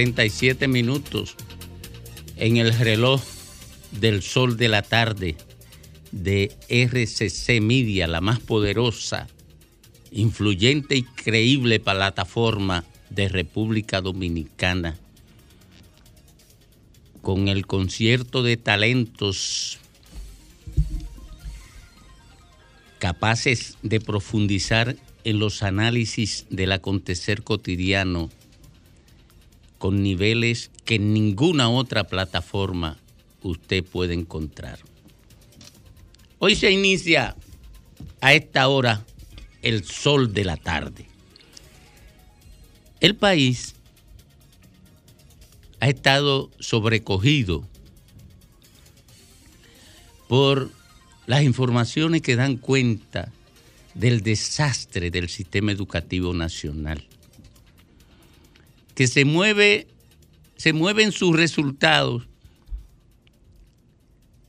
2.37 minutos en el reloj del sol de la tarde de RCC Media, la más poderosa, influyente y creíble plataforma de República Dominicana, con el concierto de talentos capaces de profundizar en los análisis del acontecer cotidiano con niveles que en ninguna otra plataforma usted puede encontrar. Hoy se inicia a esta hora el sol de la tarde. El país ha estado sobrecogido por las informaciones que dan cuenta del desastre del sistema educativo nacional, que se mueve, se mueven sus resultados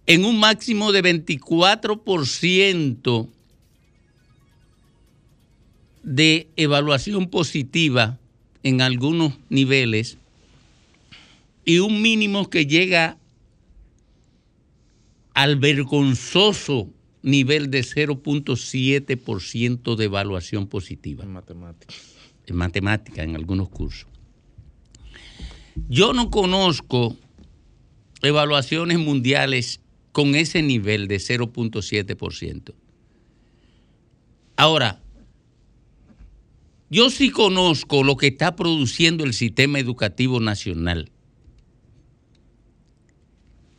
en un máximo de 24% de evaluación positiva en algunos niveles y un mínimo que llega al vergonzoso nivel de 0.7% de evaluación positiva. En matemáticas. En matemática, en algunos cursos. Yo no conozco evaluaciones mundiales con ese nivel de 0.7%. Ahora, yo sí conozco lo que está produciendo el sistema educativo nacional.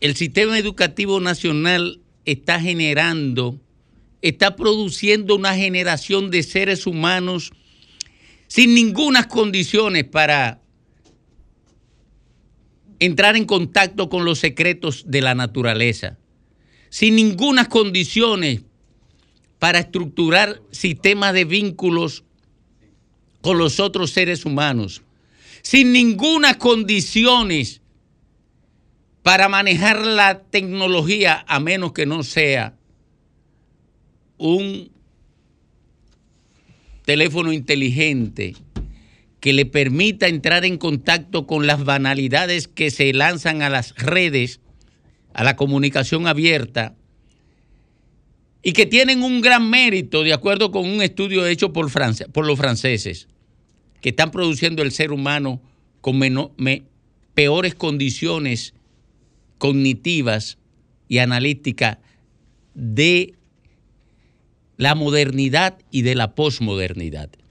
El sistema educativo nacional está generando, está produciendo una generación de seres humanos sin ninguna condiciones para entrar en contacto con los secretos de la naturaleza, sin ninguna condiciones para estructurar sistemas de vínculos con los otros seres humanos, sin ninguna condiciones para manejar la tecnología a menos que no sea un teléfono inteligente que le permita entrar en contacto con las banalidades que se lanzan a las redes, a la comunicación abierta, y que tienen un gran mérito, de acuerdo con un estudio hecho por, por los franceses, que están produciendo el ser humano con peores condiciones cognitivas y analíticas de la modernidad y de la posmodernidad.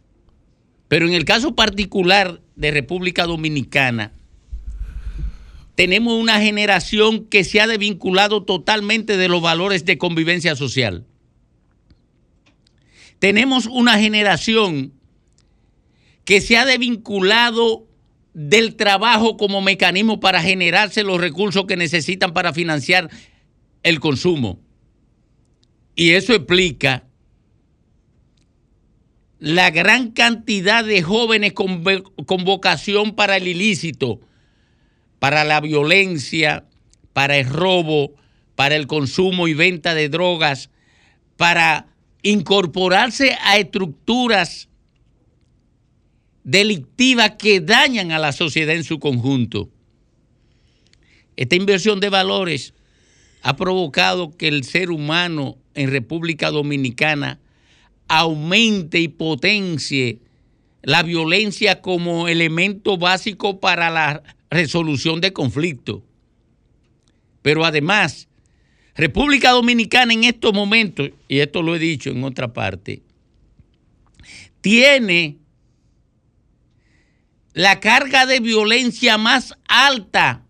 Pero en el caso particular de República Dominicana, tenemos una generación que se ha desvinculado totalmente de los valores de convivencia social. Tenemos una generación que se ha desvinculado del trabajo como mecanismo para generarse los recursos que necesitan para financiar el consumo. Y eso explica la gran cantidad de jóvenes con, vocación para el ilícito, para la violencia, para el robo, para el consumo y venta de drogas, para incorporarse a estructuras delictivas que dañan a la sociedad en su conjunto. Esta inversión de valores ha provocado que el ser humano en República Dominicana aumente y potencie la violencia como elemento básico para la resolución de conflictos. Pero además, República Dominicana en estos momentos, y esto lo he dicho en otra parte, tiene la carga de violencia más alta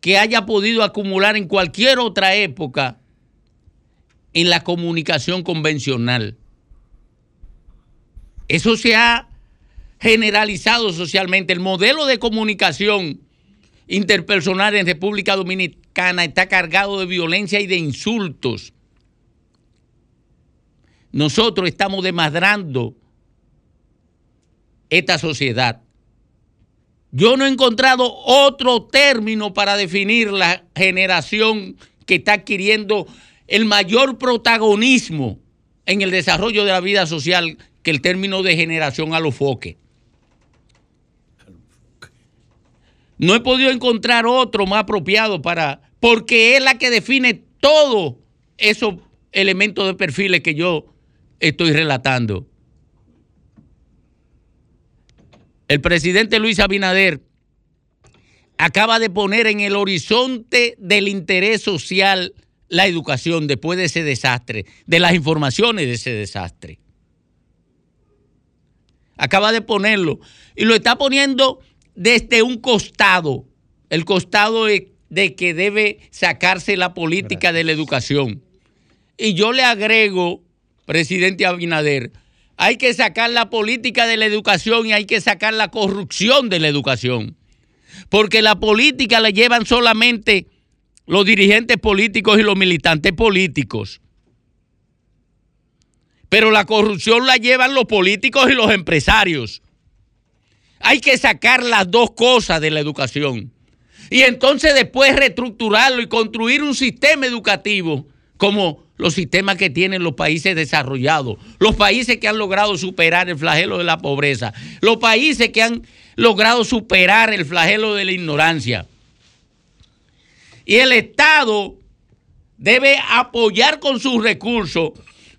que haya podido acumular en cualquier otra época en la comunicación convencional. Eso se ha generalizado socialmente. El modelo de comunicación interpersonal en República Dominicana está cargado de violencia y de insultos. Nosotros estamos desmadrando esta sociedad. Yo no he encontrado otro término para definir la generación que está adquiriendo el mayor protagonismo en el desarrollo de la vida social que el término de generación a los foques. No he podido encontrar otro más apropiado para, porque es la que define todos esos elementos de perfiles que yo estoy relatando. El presidente Luis Abinader acaba de poner en el horizonte del interés social la educación después de ese desastre, de las informaciones de ese desastre. Acaba de ponerlo y lo está poniendo desde un costado, el costado de, que debe sacarse la política de la educación. Y yo le agrego, presidente Abinader, hay que sacar la política de la educación y hay que sacar la corrupción de la educación. Porque la política la llevan solamente los dirigentes políticos y los militantes políticos. Pero la corrupción la llevan los políticos y los empresarios. Hay que sacar las dos cosas de la educación. Y entonces después reestructurarlo y construir un sistema educativo como los sistemas que tienen los países desarrollados, los países que han logrado superar el flagelo de la pobreza, los países que han logrado superar el flagelo de la ignorancia. Y el Estado debe apoyar con sus recursos,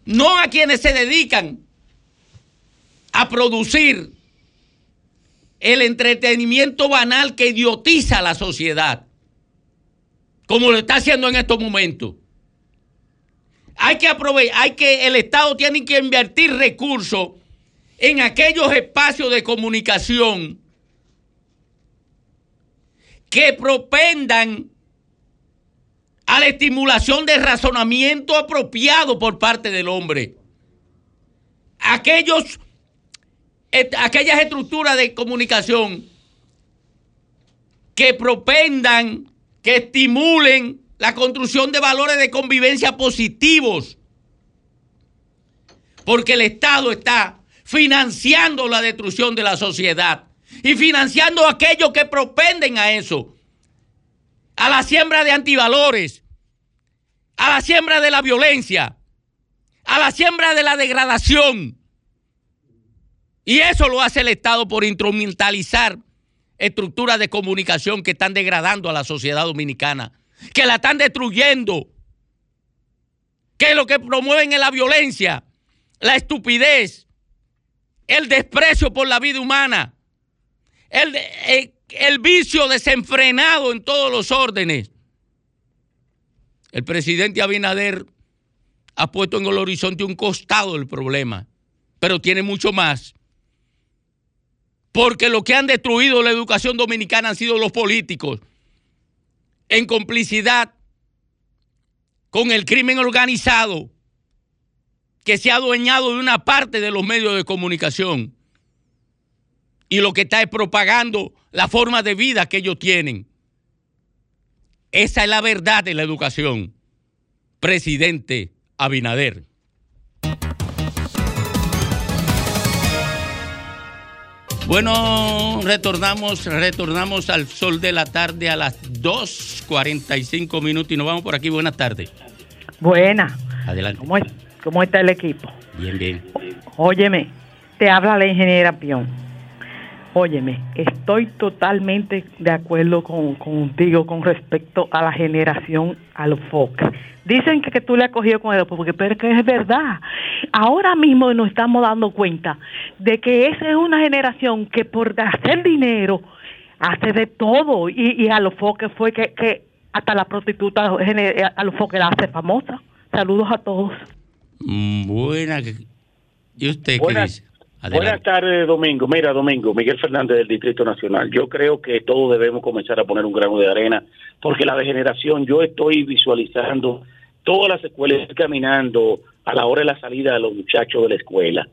no a quienes se dedican a producir el entretenimiento banal que idiotiza a la sociedad, como lo está haciendo en estos momentos. Hay que aprovechar, hay que, el Estado tiene que invertir recursos en aquellos espacios de comunicación que propendan a la estimulación de razonamiento apropiado por parte del hombre. Aquellos aquellas estructuras de comunicación que propendan, que estimulen la construcción de valores de convivencia positivos. Porque el Estado está financiando la destrucción de la sociedad y financiando aquellos que propenden a eso, a la siembra de antivalores, a la siembra de la violencia, a la siembra de la degradación, y eso lo hace el Estado por instrumentalizar estructuras de comunicación que están degradando a la sociedad dominicana, que la están destruyendo, que lo que promueven es la violencia, la estupidez, el desprecio por la vida humana, el, el, el vicio desenfrenado en todos los órdenes. El presidente Abinader ha puesto en el horizonte un costado del problema, pero tiene mucho más porque lo que han destruido la educación dominicana han sido los políticos, en complicidad con el crimen organizado que se ha adueñado de una parte de los medios de comunicación y lo que está es propagando la forma de vida que ellos tienen. Esa es la verdad de la educación, presidente Abinader. Bueno, retornamos, retornamos al sol de la tarde a las 2.45 minutos y nos vamos por aquí. Buenas tardes. Buenas. Adelante. ¿Cómo, está el equipo? Bien, bien. Óyeme, te habla la ingeniera Pion. Óyeme, estoy totalmente de acuerdo con, contigo con respecto a la generación al foque. Dicen que, tú le has cogido con el porque pero es que es verdad. Ahora mismo nos estamos dando cuenta de que esa es una generación que por hacer dinero hace de todo y, a los foques fue que, hasta la prostituta a los foques la hace famosa. Saludos a todos. Mm, buena. ¿Y usted qué dice? Buenas tardes, Domingo. Mira, Domingo, Miguel Fernández del Distrito Nacional. Yo creo que todos debemos comenzar a poner un grano de arena, porque la degeneración, yo estoy visualizando todas las escuelas caminando a la hora de la salida de los muchachos de la escuela.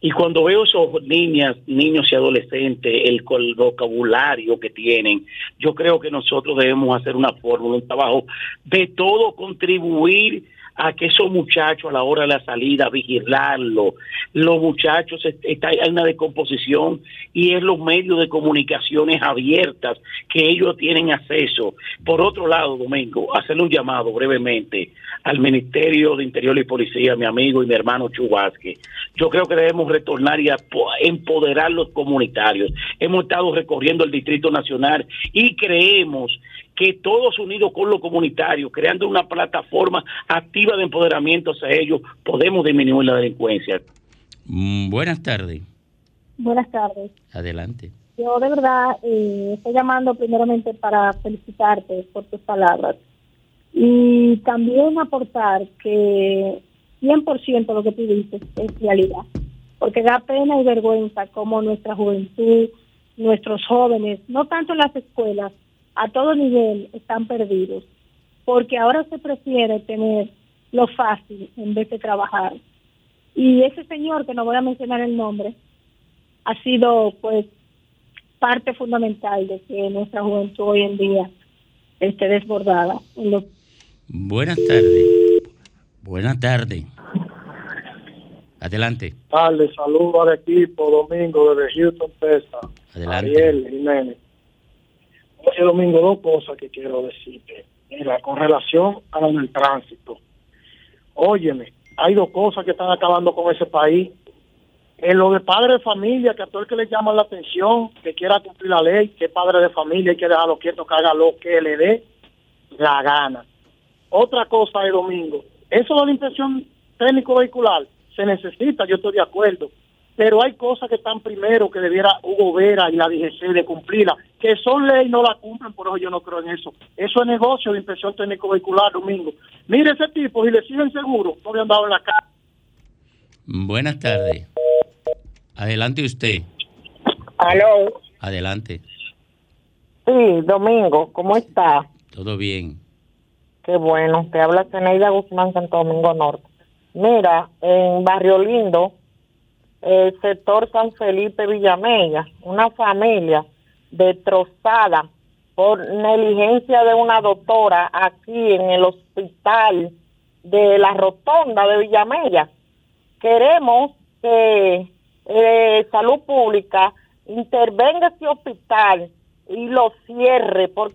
Y cuando veo esos niñas, niños y adolescentes, el, vocabulario que tienen, yo creo que nosotros debemos hacer una fórmula, un trabajo de todo contribuir a que esos muchachos a la hora de la salida, vigilarlo. Los muchachos, está, hay una descomposición y es los medios de comunicaciones abiertas que ellos tienen acceso. Por otro lado, Domingo, hacerle un llamado brevemente al Ministerio de Interior y Policía, mi amigo y mi hermano Chubasque. Yo creo que debemos retornar y empoderar los comunitarios. Hemos estado recorriendo el Distrito Nacional y creemos que todos unidos con los comunitarios, creando una plataforma activa de empoderamiento hacia ellos, podemos disminuir la delincuencia. Mm, buenas tardes. Buenas tardes. Adelante. Yo de verdad eh, estoy llamando primeramente para felicitarte por tus palabras y también aportar que 100% lo que tú dices es realidad, porque da pena y vergüenza como nuestra juventud, nuestros jóvenes, no tanto en las escuelas, a todo nivel están perdidos, porque ahora se prefiere tener lo fácil en vez de trabajar. Y ese señor, que no voy a mencionar el nombre, ha sido pues parte fundamental de que nuestra juventud hoy en día esté desbordada. Buenas tardes. Buenas tardes. Adelante. Tarde, saludos al equipo, Domingo, desde Houston, Texas. Adelante. Ariel Jiménez. Oye, Domingo, dos cosas que quiero decirte. Mira, con relación a lo del tránsito. Óyeme, hay dos cosas que están acabando con ese país. En lo de padre de familia, que a todo el que le llama la atención, que quiera cumplir la ley, que padre de familia hay que dejarlo quieto, que haga lo que le dé la gana. Otra cosa es domingo. Eso de la inspección técnico vehicular se necesita, yo estoy de acuerdo pero hay cosas que están primero que debiera Hugo Vera y la DGC de cumplirla, que son ley y no la cumplen, por eso yo no creo en eso. Eso es negocio de impresión técnico vehicular, Domingo. Mire ese tipo, si le siguen seguro, no habían dado en la cara. Buenas tardes. Adelante usted. Aló. Adelante. Sí, Domingo, ¿cómo está? Todo bien. Qué bueno, te habla Zeneida Guzmán, Santo Domingo Norte. Mira, en Barrio Lindo, el sector San Felipe Villamella, una familia destrozada por negligencia de una doctora aquí en el hospital de la Rotonda de Villamella. Queremos que eh, Salud Pública intervenga ese hospital y lo cierre. Por...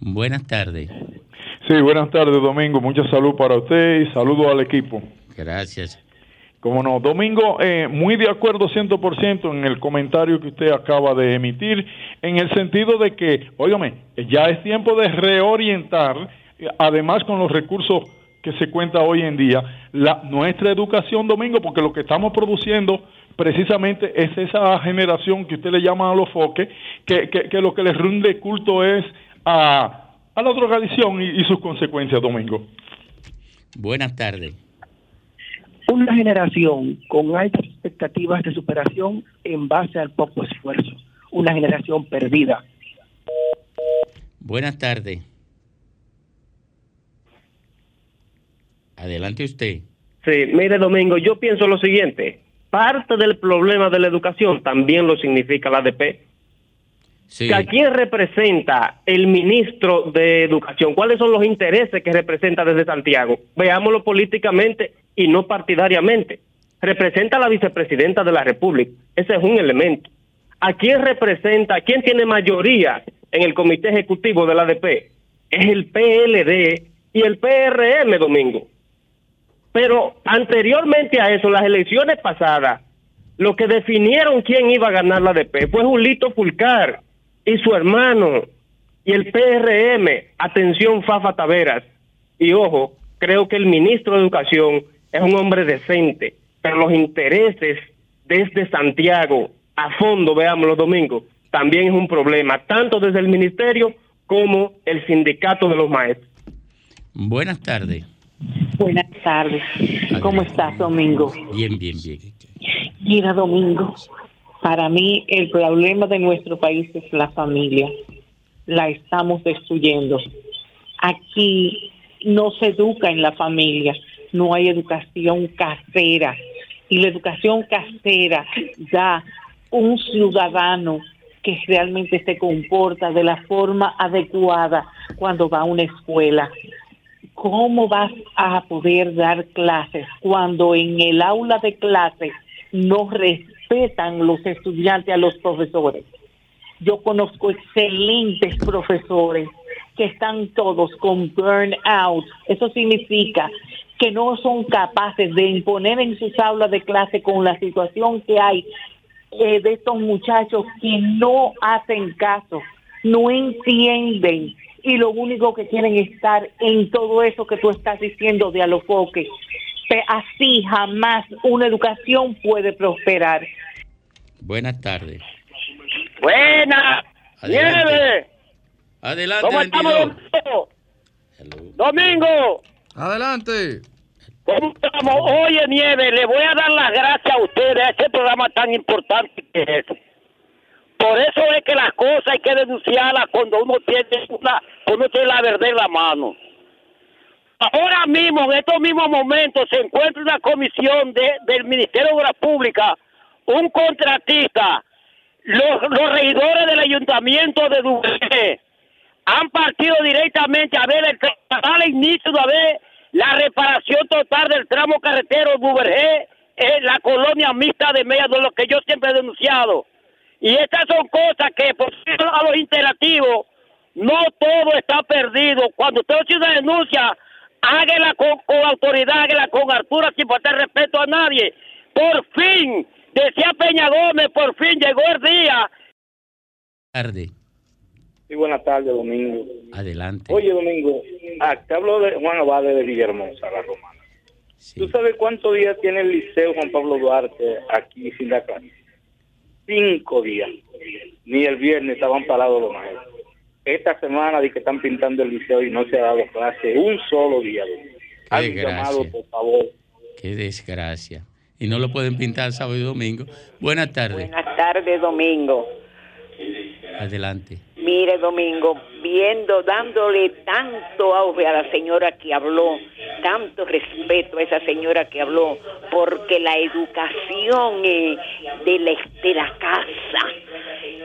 Buenas tardes. Sí, buenas tardes, Domingo. Mucha salud para usted y saludo al equipo. Gracias. Como no, Domingo, eh, muy de acuerdo 100% en el comentario que usted acaba de emitir, en el sentido de que, óigame, ya es tiempo de reorientar, además con los recursos que se cuenta hoy en día, la, nuestra educación, Domingo, porque lo que estamos produciendo precisamente es esa generación que usted le llama a los foques, que, que, lo que les rinde culto es a, a la drogadicción y sus consecuencias, Domingo. Buenas tardes una generación con altas expectativas de superación en base al poco esfuerzo, una generación perdida. Buenas tardes. Adelante usted. Sí, mire Domingo, yo pienso lo siguiente, parte del problema de la educación también lo significa la ADP. ¿A quién representa el ministro de Educación? ¿Cuáles son los intereses que representa desde Santiago? Veámoslo políticamente y no partidariamente. Representa a la vicepresidenta de la República. Ese es un elemento. ¿A quién representa? ¿Quién tiene mayoría en el comité ejecutivo de la ADP? Es el PLD y el PRM, Domingo. Pero anteriormente a eso, las elecciones pasadas, lo que definieron quién iba a ganar la ADP fue Julito Fulcar y su hermano y el PRM, atención Fafa Taveras. Y ojo, creo que el ministro de Educación es un hombre decente, pero los intereses desde Santiago a fondo, veamos los domingos, también es un problema, tanto desde el ministerio como el sindicato de los maestros. Buenas tardes. Buenas tardes. ¿Cómo estás, Domingo? Bien, bien, bien. Mira, Domingo, para mí el problema de nuestro país es la familia. La estamos destruyendo. Aquí no se educa en la familia, no hay educación casera. Y la educación casera da un ciudadano que realmente se comporta de la forma adecuada cuando va a una escuela. ¿Cómo vas a poder dar clases cuando en el aula de clases no respetan los estudiantes a los profesores? Yo conozco excelentes profesores que están todos con burnout. Eso significa que no son capaces de imponer en sus aulas de clase con la situación que hay eh, de estos muchachos que no hacen caso, no entienden y lo único que quieren es estar en todo eso que tú estás diciendo de alofoque. Así jamás una educación puede prosperar. Buenas tardes. Buenas. Adelante. Adelante, ¿Cómo estamos, Domingo? Domingo. Adelante. ¿Cómo estamos? Oye, Nieve, le voy a dar las gracias a ustedes a este programa tan importante que es. Por eso es que las cosas hay que denunciarlas cuando uno tiene una, cuando tiene la verdad en la mano. Ahora mismo, en estos mismos momentos, se encuentra una comisión de, del Ministerio de Obras Públicas, un contratista, los, los regidores del ayuntamiento de Dublín han partido directamente a ver el, al inicio de ver la reparación total del tramo carretero Duvergé en la colonia mixta de Media, de lo que yo siempre he denunciado. Y estas son cosas que, por a los interactivos, no todo está perdido. Cuando usted hace una denuncia, hágala con, con autoridad, hágala con altura, sin faltar respeto a nadie. Por fin, decía Peña Gómez, por fin llegó el día. Tarde. Sí, buenas tardes, Domingo. Adelante. Oye, Domingo, ah, te hablo de Juan Abade de Villahermosa, la romana. ¿Tú sabes cuántos días tiene el Liceo Juan Pablo Duarte aquí sin la clase? Cinco días. Ni el viernes estaban parados los maestros. Esta semana de que están pintando el liceo y no se ha dado clase un solo día. Qué desgracia. por favor. Qué desgracia. Y no lo pueden pintar sábado y domingo. Buenas tardes. Buenas tardes, Domingo. Adelante. Mire, Domingo, viendo, dándole tanto auge a la señora que habló, tanto respeto a esa señora que habló, porque la educación eh, de, la, casa,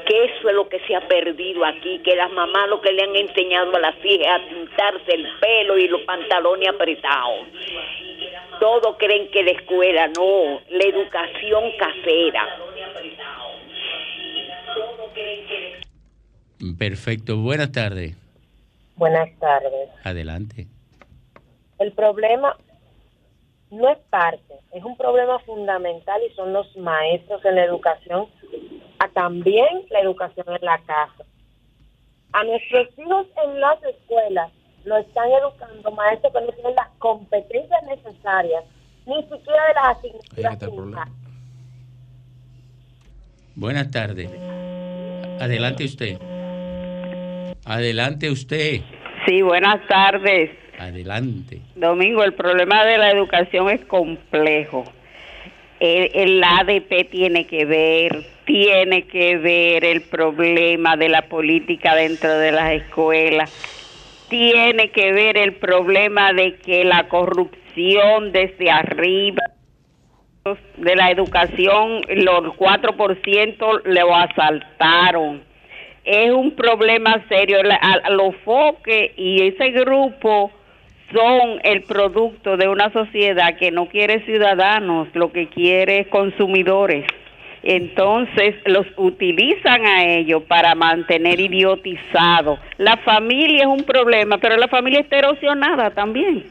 que eso es lo que se ha perdido aquí, que las mamás lo que le han enseñado a las hijas a pintarse el pelo y los pantalones apretados. Todos creen que la escuela, no, la educación casera. Perfecto. Buenas tardes. Buenas tardes. Adelante. El problema no es parte, es un problema fundamental y son los maestros en la educación, a también la educación en la casa. A nuestros hijos en las escuelas lo están educando maestros que no tienen las competencias necesarias, ni siquiera de las asignaturas. Buenas tardes. Adelante usted. Adelante usted. Sí, buenas tardes. Adelante. Domingo, el problema de la educación es complejo. El, el, ADP tiene que ver, tiene que ver el problema de la política dentro de las escuelas, tiene que ver el problema de que la corrupción desde arriba de la educación, los 4% lo asaltaron es un problema serio. A, los foques y ese grupo son el producto de una sociedad que no quiere ciudadanos, lo que quiere es consumidores. Entonces los utilizan a ellos para mantener idiotizados. La familia es un problema, pero la familia está erosionada también.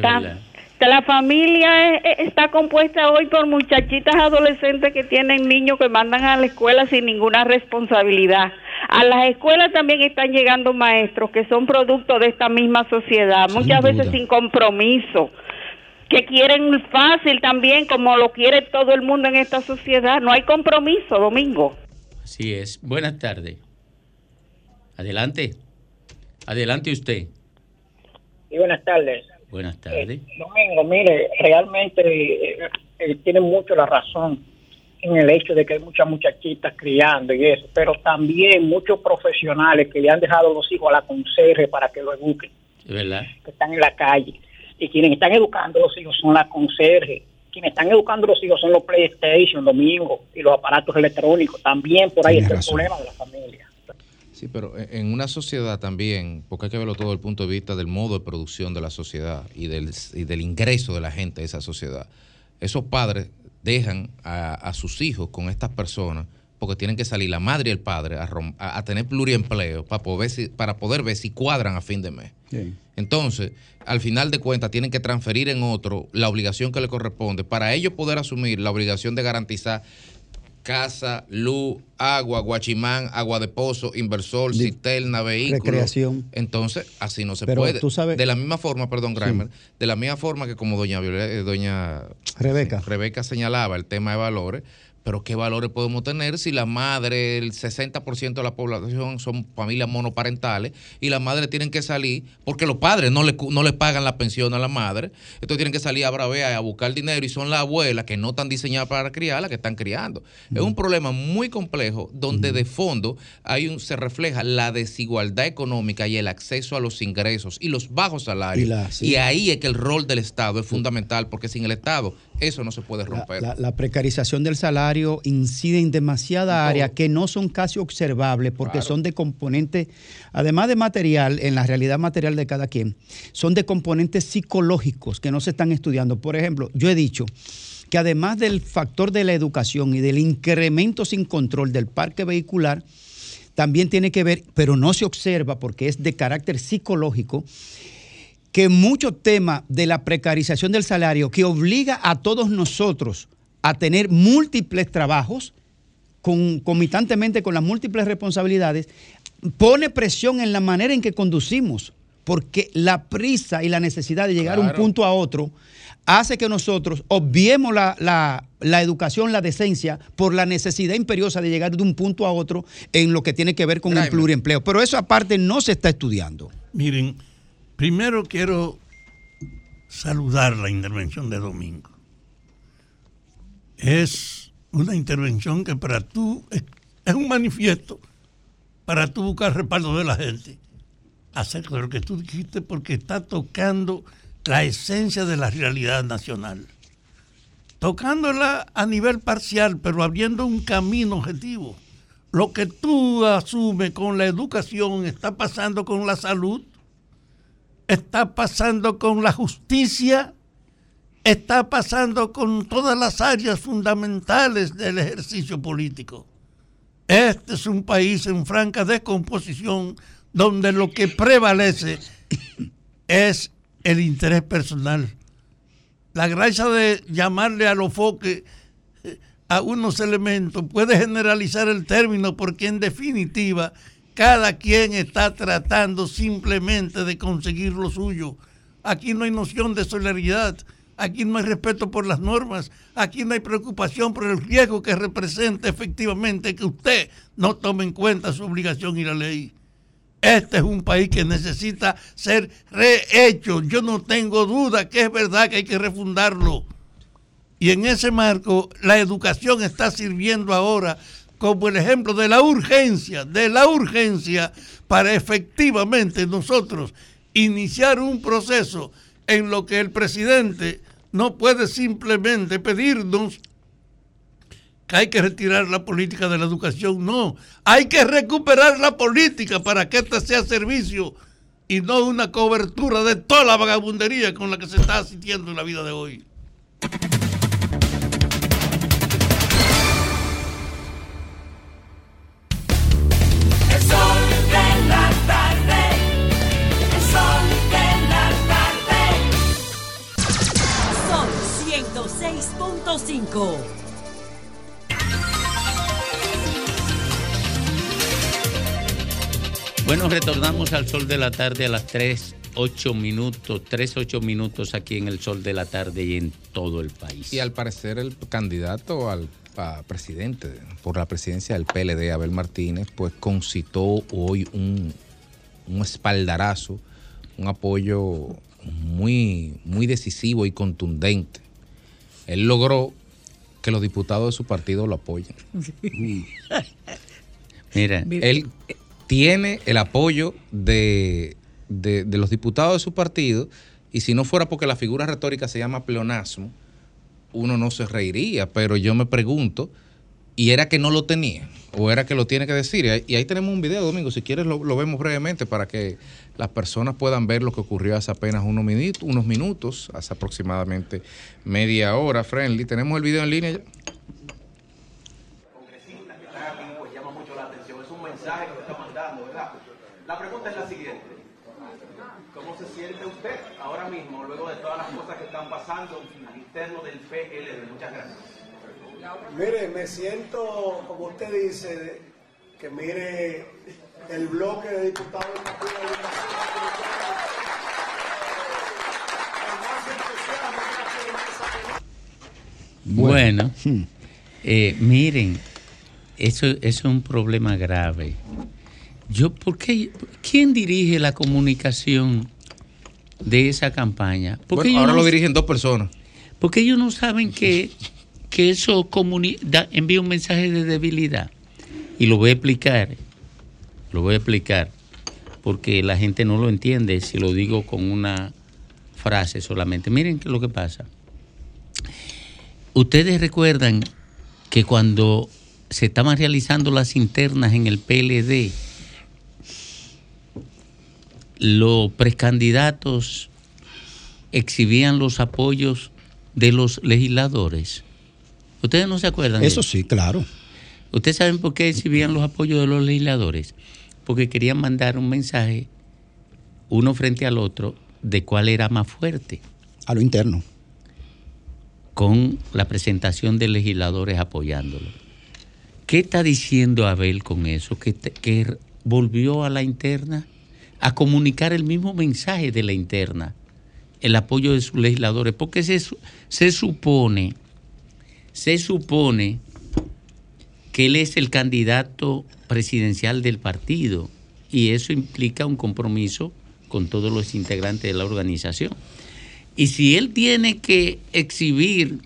también la familia está compuesta hoy por muchachitas adolescentes que tienen niños que mandan a la escuela sin ninguna responsabilidad. A las escuelas también están llegando maestros que son producto de esta misma sociedad, muchas veces sin compromiso, que quieren fácil también como lo quiere todo el mundo en esta sociedad. No hay compromiso, Domingo. Así es. Buenas tardes. Adelante. Adelante usted. Y buenas tardes. Buenas tardes. Domingo, mire, realmente eh, eh, tiene mucho la razón. en el hecho de que hay muchas muchachitas criando y eso, pero también muchos profesionales que le han dejado los hijos a la conserje para que lo eduquen, que están en la calle. Y quienes están educando a los hijos son la conserje. Quienes están educando a los hijos son los PlayStation, Domingo, y los aparatos electrónicos. También por ahí Tienes está el problema de la familia. Sí, pero en- en una sociedad también, porque hay que verlo todo desde el punto de vista del modo de producción de la sociedad y del, y del ingreso de la gente a esa sociedad. Esos padres dejan a, a sus hijos con estas personas porque tienen que salir la madre y el padre a, rom- a- a tener pluriempleo para poder, ver si- para poder ver si cuadran a fin de mes. Entonces, al final de cuentas, tienen que transferir en otro la obligación que le corresponde para ellos poder asumir la obligación de garantizar casa, luz, agua, guachimán, agua de pozo, inversor, cisterna, vehículo. recreación. Entonces, así no se Pero puede. tú sabes- de la misma forma, perdón, Grimer, de la misma forma que como doña, eh, doña Rebeca. Rebeca señalaba el tema de valores, pero ¿qué valores podemos tener si la madre, el 60% de la población son familias monoparentales y las madres tienen que salir porque los padres no le, no le pagan la pensión a la madre? Entonces tienen que salir a bravear, a buscar dinero y son las abuelas que no están diseñadas para criar las que están criando. Es un problema muy complejo donde de fondo hay un, se refleja la desigualdad económica y el acceso a los ingresos y los bajos salarios. Y la- sí. y ahí es que el rol del Estado es fundamental porque sin el Estado eso no se puede romper. La, la precarización del salario incide en demasiada área que no son casi observables porque Claro. son de componentes, además de material, en la realidad material de cada quien, son de componentes psicológicos que no se están estudiando. Por ejemplo, yo he dicho que además del factor de la educación y del incremento sin control del parque vehicular, también tiene que ver, pero no se observa porque es de carácter psicológico, que mucho tema de la precarización del salario que obliga a todos nosotros a tener múltiples trabajos, concomitantemente con las múltiples responsabilidades, pone presión en la manera en que conducimos, porque la prisa y la necesidad de llegar a un punto a otro hace que nosotros obviemos la, la- la educación, la decencia, por la necesidad imperiosa de llegar de un punto a otro en lo que tiene que ver con el pluriempleo. Pero eso aparte no se está estudiando. Miren, primero quiero saludar la intervención de Domingo. Es una intervención que para tú es, un manifiesto para tú buscar respaldo de la gente acerca de lo que tú dijiste porque está tocando la esencia de la realidad nacional. Tocándola a nivel parcial, pero abriendo un camino objetivo. Lo que tú asumes con la educación está pasando con la salud, está pasando con la justicia, está pasando con todas las áreas fundamentales del ejercicio político. Este es un país en franca descomposición donde lo que prevalece es el interés personal. La gracia de llamarle a los foques eh, a unos elementos puede generalizar el término porque en definitiva cada quien está tratando simplemente de conseguir lo suyo. Aquí no hay noción de solidaridad, aquí no hay respeto por las normas, aquí no hay preocupación por el riesgo que representa efectivamente que usted no tome en cuenta su obligación y la ley. Este es un país que necesita ser rehecho. Yo no tengo duda que es verdad que hay que refundarlo. Y en ese marco, la educación está sirviendo ahora como el ejemplo de la urgencia, de la urgencia para efectivamente nosotros iniciar un proceso en lo que el presidente no puede simplemente pedirnos que hay que retirar la política de la educación. No, hay que recuperar la política para que ésta sea servicio y no una cobertura de toda la vagabundería con la que se está asistiendo en la vida de hoy. Bueno, retornamos al sol de la tarde a las 3, 8 minutos, 3, 8 minutos aquí en el sol de la tarde y en todo el país. Y al parecer el candidato al a presidente por la presidencia del PLD, Abel Martínez, pues concitó hoy un, un espaldarazo, un apoyo muy, muy decisivo y contundente él logró que los diputados de su partido lo apoyen. Mira, Él tiene el apoyo de, de- de los diputados de su partido y si no fuera porque la figura retórica se llama pleonasmo, uno no se reiría, pero yo me pregunto, ¿y era que no lo tenía? ¿O era que lo tiene que decir? Y ahí, y ahí tenemos un video, Domingo, si quieres lo, lo vemos brevemente para que las personas puedan ver lo que ocurrió hace apenas unos minutos, unos minutos, hace aproximadamente media hora, Friendly. ¿Tenemos el video en línea ya? pues llama mucho la atención. Es un mensaje que está mandando, ¿verdad? La pregunta es la siguiente. ¿Cómo se siente usted ahora mismo, luego de todas las cosas que están pasando al interno del PLD? Muchas gracias. Mire, me siento, como usted dice, que mire el bloque de diputados del Partido de la Liberación. Bueno, eh, miren, eso, eso es un problema grave. Yo, ¿por qué? ¿Quién dirige la comunicación de esa campaña? ¿Por qué Bueno, ellos ahora no- lo dirigen dos personas. Porque ellos no saben que, que eso comuni- da- envía un mensaje de debilidad. Y lo voy a explicar. Lo voy a explicar. Porque la gente no lo entiende si lo digo con una frase solamente. Miren qué es lo que pasa. Ustedes recuerdan que cuando se estaban realizando las internas en el PLD, los precandidatos exhibían los apoyos de los legisladores. ¿Ustedes no se acuerdan? de Eso sí, claro. ¿Ustedes saben por qué exhibían los apoyos de los legisladores? Porque querían mandar un mensaje uno frente al otro de cuál era más fuerte. A lo interno. Con la presentación de legisladores apoyándolo. ¿Qué está diciendo Abel con eso? Que, te- que volvió a la interna a comunicar el mismo mensaje de la interna, el apoyo de sus legisladores, porque se, se supone, se supone que él es el candidato presidencial del partido y eso implica un compromiso con todos los integrantes de la organización. Y si él tiene que exhibir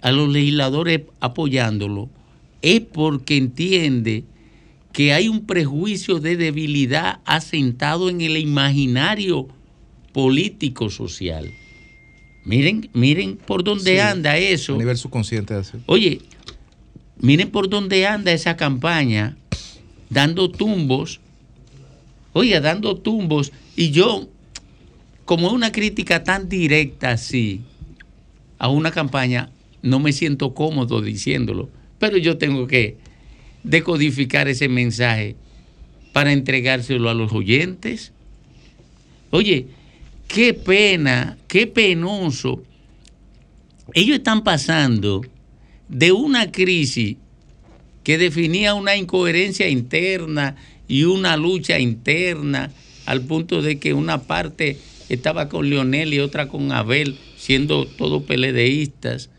a los legisladores apoyándolo, es porque entiende que hay un prejuicio de debilidad asentado en el imaginario político social. Miren, miren por dónde Sí, anda eso. A nivel subconsciente. Oye, miren por dónde anda esa campaña, dando tumbos, oiga, dando tumbos, y yo, como es una crítica tan directa así a una campaña, no me siento cómodo diciéndolo, pero yo tengo que decodificar ese mensaje para entregárselo a los oyentes. Oye, qué pena, qué penoso. Ellos están pasando de una crisis que definía una incoherencia interna y una lucha interna al punto de que una parte estaba con Leonel y otra con Abel, siendo todos peledeístas,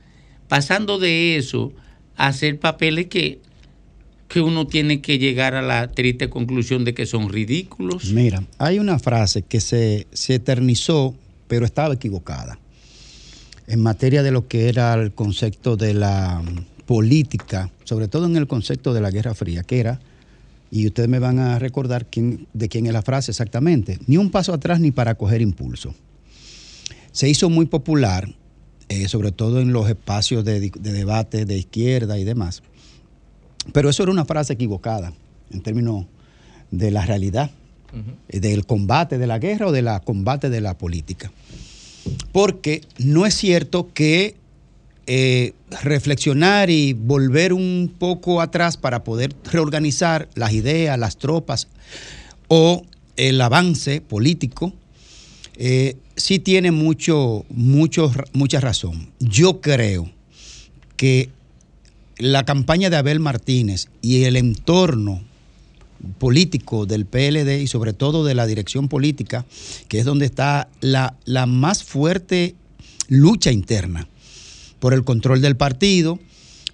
pasando de eso a hacer papeles que, que uno tiene que llegar a la triste conclusión de que son ridículos. Mira, hay una frase que se, se eternizó, pero estaba equivocada. En materia de lo que era el concepto de la mm, política, sobre todo en el concepto de la Guerra Fría, que era, y ustedes me van a recordar quién, de quién es la frase exactamente, ni un paso atrás ni para coger impulso. Se hizo muy popular, eh, sobre todo en los espacios de, debate de izquierda y demás, pero eso era una frase equivocada en términos de la realidad, eh, del combate de la guerra o del combate de la política. Porque no es cierto que eh, reflexionar y volver un poco atrás para poder reorganizar las ideas, las tropas o el avance político, eh, sí tiene mucho, mucho, mucha razón. Yo creo que la campaña de Abel Martínez y el entorno político del PLD y sobre todo de la dirección política, que es donde está la, la más fuerte lucha interna por el control del partido,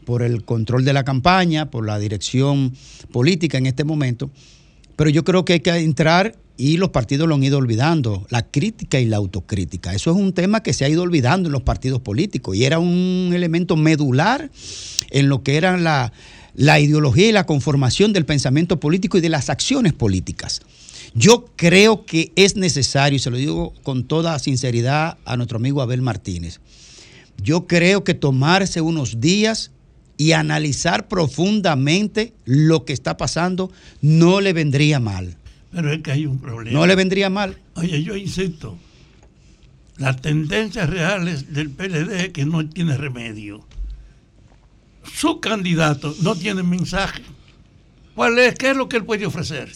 por el control de la campaña, por la dirección política en este momento. Pero yo creo que hay que entrar y los partidos lo han ido olvidando, la crítica y la autocrítica. Eso es un tema que se ha ido olvidando en los partidos políticos y era un elemento medular en lo que era la, la ideología y la conformación del pensamiento político y de las acciones políticas. Yo creo que es necesario, y se lo digo con toda sinceridad a nuestro amigo Abel Martínez, yo creo que tomarse unos días y analizar profundamente lo que está pasando no le vendría mal. Pero es que hay un problema. No le vendría mal. Oye, yo insisto, las tendencias reales del PLD es que no tiene remedio. Su candidato no tiene mensaje. ¿Cuál es? ¿Qué es lo que él puede ofrecer?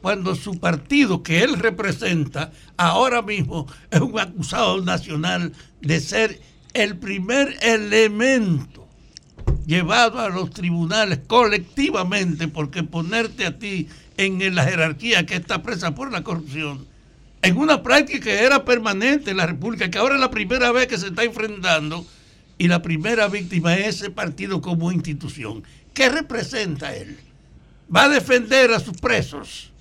Cuando su partido que él representa ahora mismo es un acusado nacional de ser el primer elemento llevado a los tribunales colectivamente, porque ponerte a ti en la jerarquía que está presa por la corrupción, en una práctica que era permanente en la República, que ahora es la primera vez que se está enfrentando, y la primera víctima es ese partido como institución. ¿Qué representa él? ¿Va a defender a sus presos?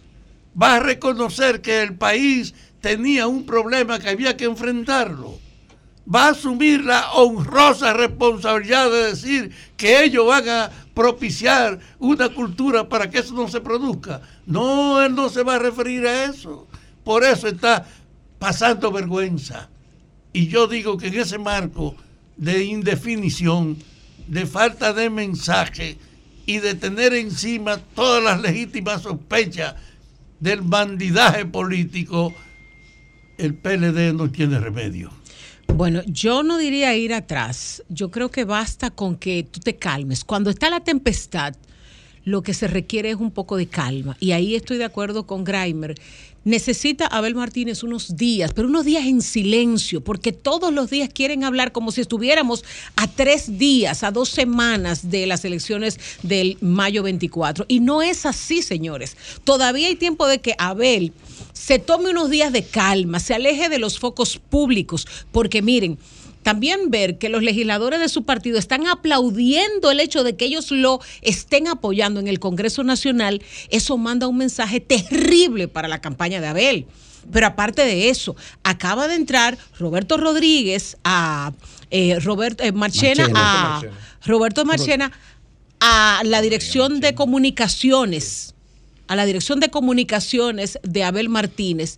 ¿Va a reconocer que el país tenía un problema que había que enfrentarlo? va a asumir la honrosa responsabilidad de decir que ellos van a propiciar una cultura para que eso no se produzca. No, él no se va a referir a eso. Por eso está pasando vergüenza. Y yo digo que en ese marco de indefinición, de falta de mensaje y de tener encima todas las legítimas sospechas del bandidaje político, el PLD no tiene remedio. Bueno, yo no diría ir atrás. Yo creo que basta con que tú te calmes. Cuando está la tempestad, lo que se requiere es un poco de calma. Y ahí estoy de acuerdo con Grimer. Necesita Abel Martínez unos días, pero unos días en silencio, porque todos los días quieren hablar como si estuviéramos a tres días, a dos semanas de las elecciones del mayo 24. Y no es así, señores. Todavía hay tiempo de que Abel se tome unos días de calma, se aleje de los focos públicos, porque miren, también ver que los legisladores de su partido están aplaudiendo el hecho de que ellos lo estén apoyando en el Congreso Nacional, eso manda un mensaje terrible para la campaña de Abel. Pero aparte de eso, acaba de entrar Roberto Rodríguez a eh, Roberto eh, Marchena, a Roberto Marchena. A la dirección de comunicaciones, a la dirección de comunicaciones de Abel Martínez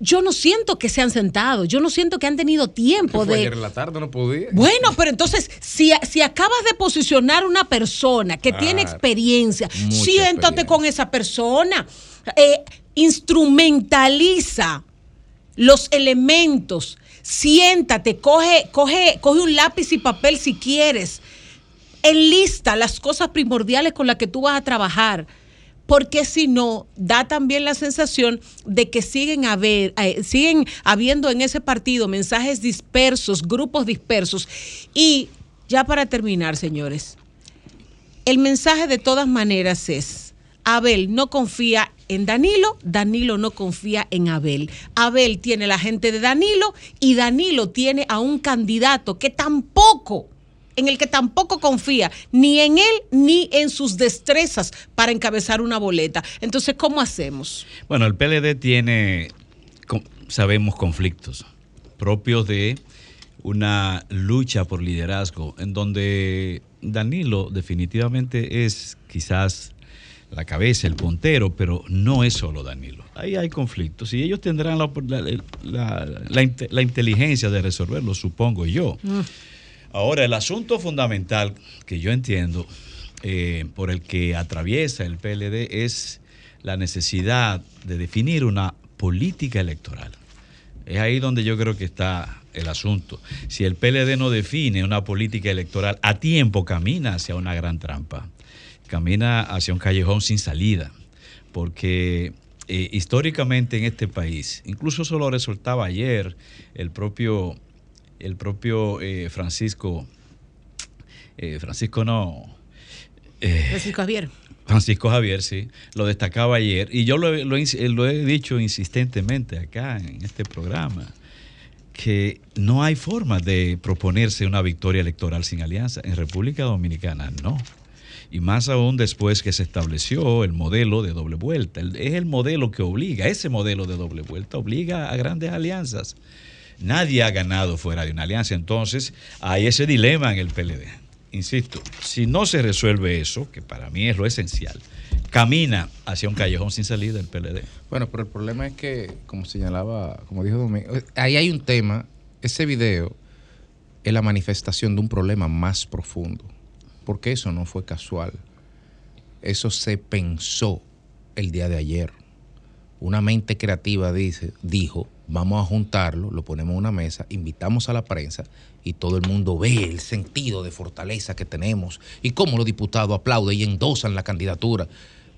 yo no siento que se han sentado, yo no siento que han tenido tiempo de... ayer en la tarde, no podía. Bueno, pero entonces, si, si acabas de posicionar una persona que tiene experiencia, siéntate con esa persona, eh, instrumentaliza los elementos, siéntate, coge, coge, coge un lápiz y papel si quieres, enlista las cosas primordiales con las que tú vas a trabajar porque si no, da también la sensación de que siguen, eh, siguen habiendo en ese partido mensajes dispersos, grupos dispersos. Y ya para terminar, señores, el mensaje de todas maneras es, Abel no confía en Danilo, Danilo no confía en Abel. Abel tiene la gente de Danilo y Danilo tiene a un candidato que tampoco en el que tampoco confía ni en él ni en sus destrezas para encabezar una boleta. Entonces, ¿cómo hacemos? Bueno, el PLD tiene, sabemos, conflictos propios de una lucha por liderazgo, en donde Danilo definitivamente es quizás la cabeza, el puntero, pero no es solo Danilo. Ahí hay conflictos y ellos tendrán la, la- la- la inte- la inteligencia de resolverlo, supongo yo. Ahora, el asunto fundamental que yo entiendo eh, por el que atraviesa el PLD es la necesidad de definir una política electoral. Es ahí donde yo creo que está el asunto. Si el PLD no define una política electoral a tiempo, camina hacia una gran trampa. Camina hacia un callejón sin salida. Porque eh, históricamente en este país, incluso eso lo resultaba ayer el propio, el propio eh, Francisco, eh, Francisco no, eh, Francisco Javier. Francisco Javier, sí, lo destacaba ayer y yo lo, he- lo lo he dicho insistentemente acá en este programa, que no hay forma de proponerse una victoria electoral sin alianza. En República Dominicana no. Y más aún después que se estableció el modelo de doble vuelta. El- es el modelo que obliga, ese modelo de doble vuelta obliga a grandes alianzas. Nadie ha ganado fuera de una alianza. Entonces, hay ese dilema en el PLD. Insisto, si no se resuelve eso, que para mí es lo esencial, camina hacia un callejón sin salida el PLD. Bueno, pero el problema es que, como señalaba, como dijo Domingo, ahí hay un tema, ese video es la manifestación de un problema más profundo, porque eso no fue casual, eso se pensó el día de ayer. Una mente creativa dice, dijo, vamos a juntarlo, lo ponemos en una mesa, invitamos a la prensa y todo el mundo ve el sentido de fortaleza que tenemos y cómo los diputados aplauden y endosan la candidatura.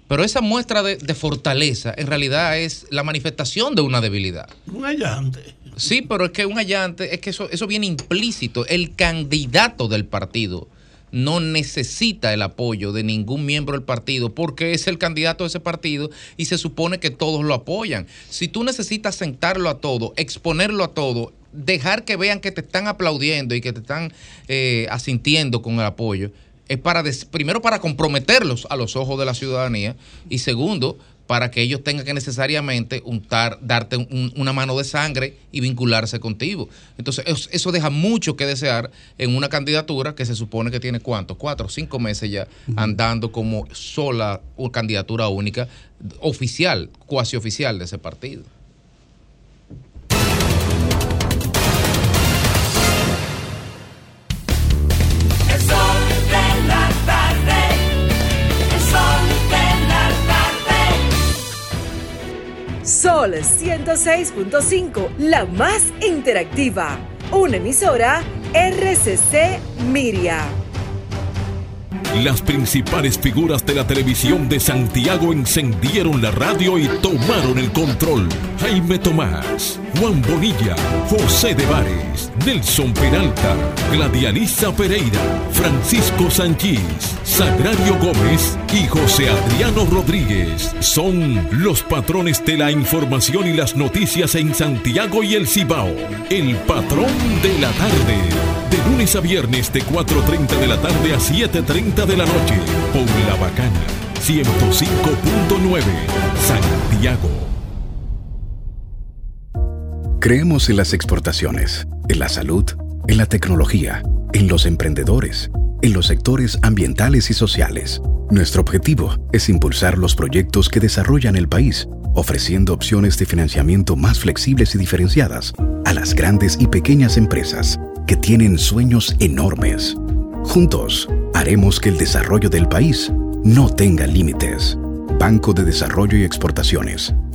Pero esa muestra de, de fortaleza en realidad es la manifestación de una debilidad. Un allante. Sí, pero es que un allante, es que eso, eso viene implícito. El candidato del partido no necesita el apoyo de ningún miembro del partido porque es el candidato de ese partido y se supone que todos lo apoyan. Si tú necesitas sentarlo a todo, exponerlo a todo, dejar que vean que te están aplaudiendo y que te están eh, asintiendo con el apoyo, es para primero para comprometerlos a los ojos de la ciudadanía y segundo para que ellos tengan que necesariamente untar, darte un- una mano de sangre y vincularse contigo. Entonces, es- eso deja mucho que desear en una candidatura que se supone que tiene cuánto, cuatro o cinco meses ya andando como sola o candidatura única oficial, cuasi oficial de ese partido. Sol 106.5, la más interactiva. Una emisora RCC Miria. Las principales figuras de la televisión de Santiago encendieron la radio y tomaron el control. Jaime Tomás, Juan Bonilla, José de Vares, Nelson Peralta, Gladialisa Pereira, Francisco Sanchís, Sagrario Gómez y José Adriano Rodríguez son los patrones de la información y las noticias en Santiago y el Cibao. El patrón de la tarde. De lunes a viernes de 4.30 de la tarde a 7.30 de la noche. Por La Bacana 105.9 Santiago. Creemos en las exportaciones, en la salud, en la tecnología, en los emprendedores, en los sectores ambientales y sociales. Nuestro objetivo es impulsar los proyectos que desarrollan el país, ofreciendo opciones de financiamiento más flexibles y diferenciadas a las grandes y pequeñas empresas que tienen sueños enormes. Juntos, haremos que el desarrollo del país no tenga límites. Banco de Desarrollo y Exportaciones.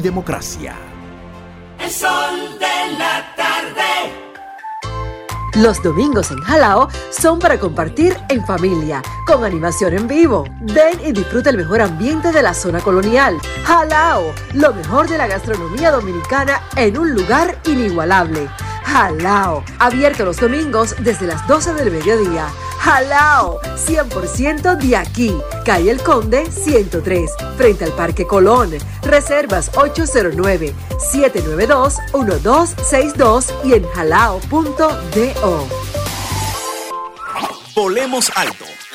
democracia. El sol de la tarde. Los domingos en Jalao son para compartir en familia, con animación en vivo. Ven y disfruta el mejor ambiente de la zona colonial. Jalao, lo mejor de la gastronomía dominicana en un lugar inigualable. Jalao, abierto los domingos desde las 12 del mediodía. Jalao, 100% de aquí. Calle El Conde 103, frente al Parque Colón. Reservas 809-792-1262 y en jalao.do. Volemos alto.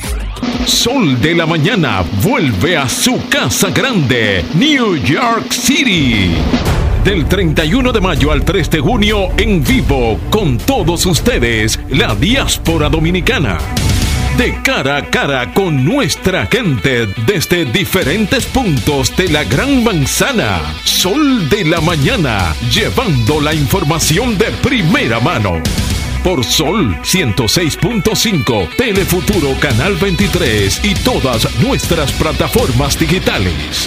829-594-7979. Sol de la Mañana vuelve a su casa grande, New York City. Del 31 de mayo al 3 de junio en vivo con todos ustedes, la diáspora dominicana. De cara a cara con nuestra gente desde diferentes puntos de la Gran Manzana. Sol de la Mañana, llevando la información de primera mano. Por Sol 106.5, Telefuturo Canal 23 y todas nuestras plataformas digitales.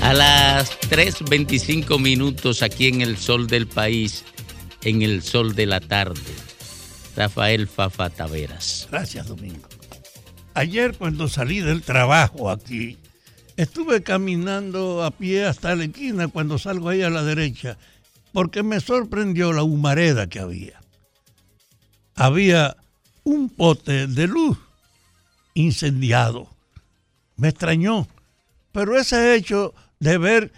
A las 3.25 minutos aquí en el sol del país, en el sol de la tarde. Rafael Fafa Taveras. Gracias, Domingo. Ayer cuando salí del trabajo aquí, estuve caminando a pie hasta la esquina cuando salgo ahí a la derecha, porque me sorprendió la humareda que había. Había un pote de luz incendiado. Me extrañó, pero ese hecho de ver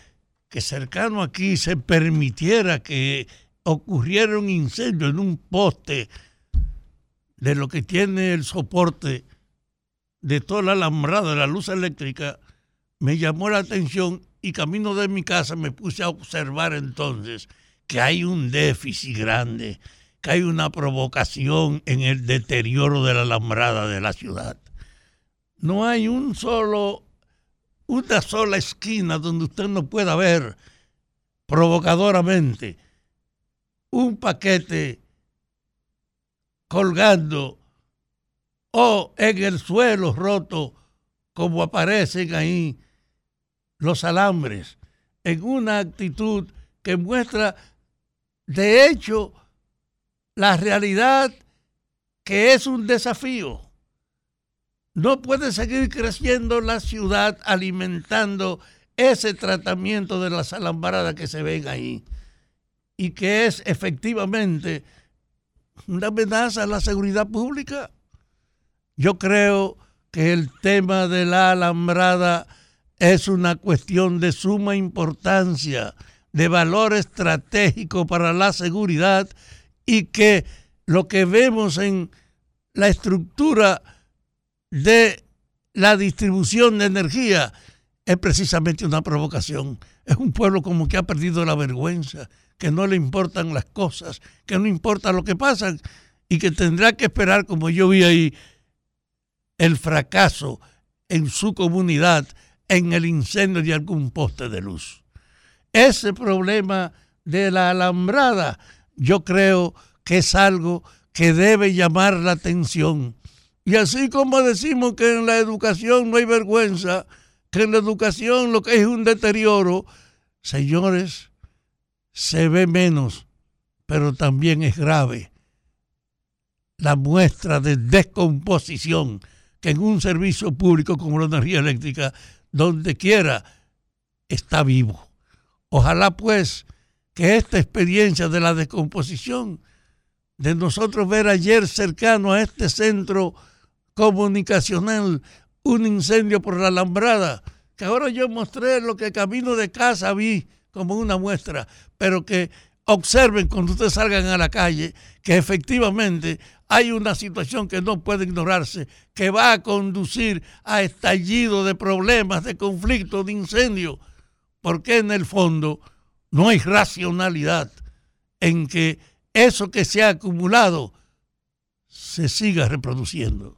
que cercano aquí se permitiera que ocurriera un incendio en un poste de lo que tiene el soporte de toda la alambrada de la luz eléctrica, me llamó la atención y camino de mi casa me puse a observar entonces que hay un déficit grande, que hay una provocación en el deterioro de la alambrada de la ciudad. No hay un solo, una sola esquina donde usted no pueda ver provocadoramente un paquete colgando o en el suelo roto, como aparecen ahí los alambres, en una actitud que muestra, de hecho, la realidad que es un desafío. No puede seguir creciendo la ciudad alimentando ese tratamiento de las alambradas que se ven ahí y que es efectivamente una amenaza a la seguridad pública. Yo creo que el tema de la alambrada es una cuestión de suma importancia, de valor estratégico para la seguridad y que lo que vemos en la estructura de la distribución de energía es precisamente una provocación. Es un pueblo como que ha perdido la vergüenza, que no le importan las cosas, que no importa lo que pasa y que tendrá que esperar, como yo vi ahí, el fracaso en su comunidad en el incendio de algún poste de luz. Ese problema de la alambrada yo creo que es algo que debe llamar la atención. Y así como decimos que en la educación no hay vergüenza, que en la educación lo que es un deterioro, señores, se ve menos, pero también es grave la muestra de descomposición que en un servicio público como la energía eléctrica, donde quiera, está vivo. Ojalá pues que esta experiencia de la descomposición, de nosotros ver ayer cercano a este centro comunicacional un incendio por la alambrada, que ahora yo mostré lo que camino de casa vi como una muestra, pero que observen cuando ustedes salgan a la calle que efectivamente hay una situación que no puede ignorarse, que va a conducir a estallido de problemas, de conflictos, de incendios, porque en el fondo no hay racionalidad en que eso que se ha acumulado se siga reproduciendo.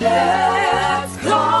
Let's go.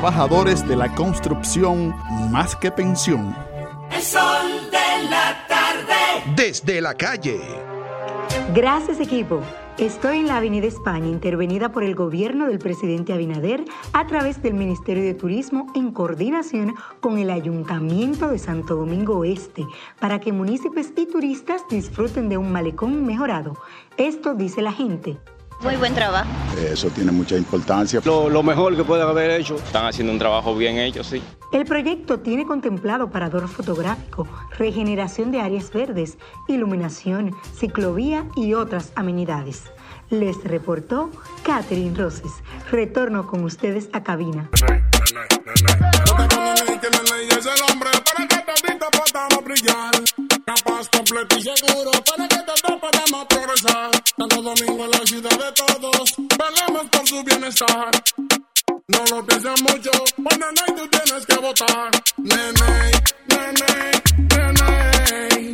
de la construcción más que pensión. El sol de la tarde. Desde la calle. Gracias equipo. Estoy en la Avenida España, intervenida por el gobierno del presidente Abinader a través del Ministerio de Turismo en coordinación con el Ayuntamiento de Santo Domingo Oeste, para que municipios y turistas disfruten de un malecón mejorado. Esto dice la gente. Muy buen trabajo. Eso tiene mucha importancia. Lo, lo mejor que pueden haber hecho. Están haciendo un trabajo bien hecho, sí. El proyecto tiene contemplado parador fotográfico, regeneración de áreas verdes, iluminación, ciclovía y otras amenidades. Les reportó Catherine Roses. Retorno con ustedes a cabina. Capaz, completo y seguro para que todos podamos progresar. Santo Domingo es la ciudad de todos, velemos por su bienestar. No lo pienses mucho, cuando no tú tienes que votar. Nene, nene. Nene,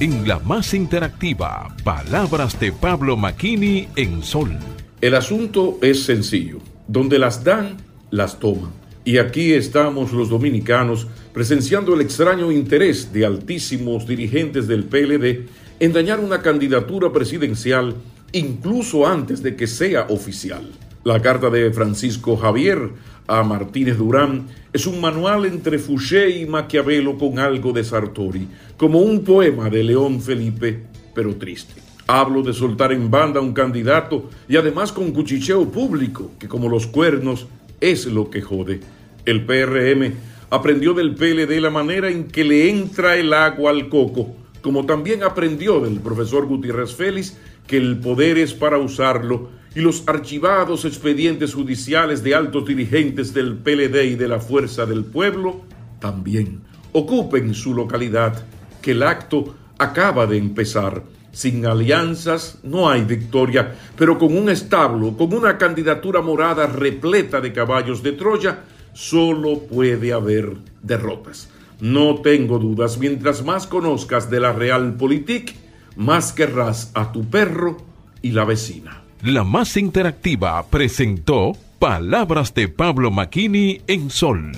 En la más interactiva, palabras de Pablo Maquini en Sol. El asunto es sencillo. Donde las dan, las toman. Y aquí estamos los dominicanos presenciando el extraño interés de altísimos dirigentes del PLD en dañar una candidatura presidencial incluso antes de que sea oficial. La carta de Francisco Javier a Martínez Durán es un manual entre Fouché y Maquiavelo con algo de Sartori, como un poema de León Felipe, pero triste. Hablo de soltar en banda a un candidato y además con cuchicheo público, que como los cuernos es lo que jode. El PRM aprendió del PLD la manera en que le entra el agua al coco, como también aprendió del profesor Gutiérrez Félix que el poder es para usarlo y los archivados expedientes judiciales de altos dirigentes del PLD y de la Fuerza del Pueblo también ocupen su localidad, que el acto acaba de empezar. Sin alianzas no hay victoria, pero con un establo, con una candidatura morada repleta de caballos de Troya, solo puede haber derrotas. No tengo dudas, mientras más conozcas de la Realpolitik, más querrás a tu perro y la vecina. La más interactiva presentó Palabras de Pablo Maquini en Sol.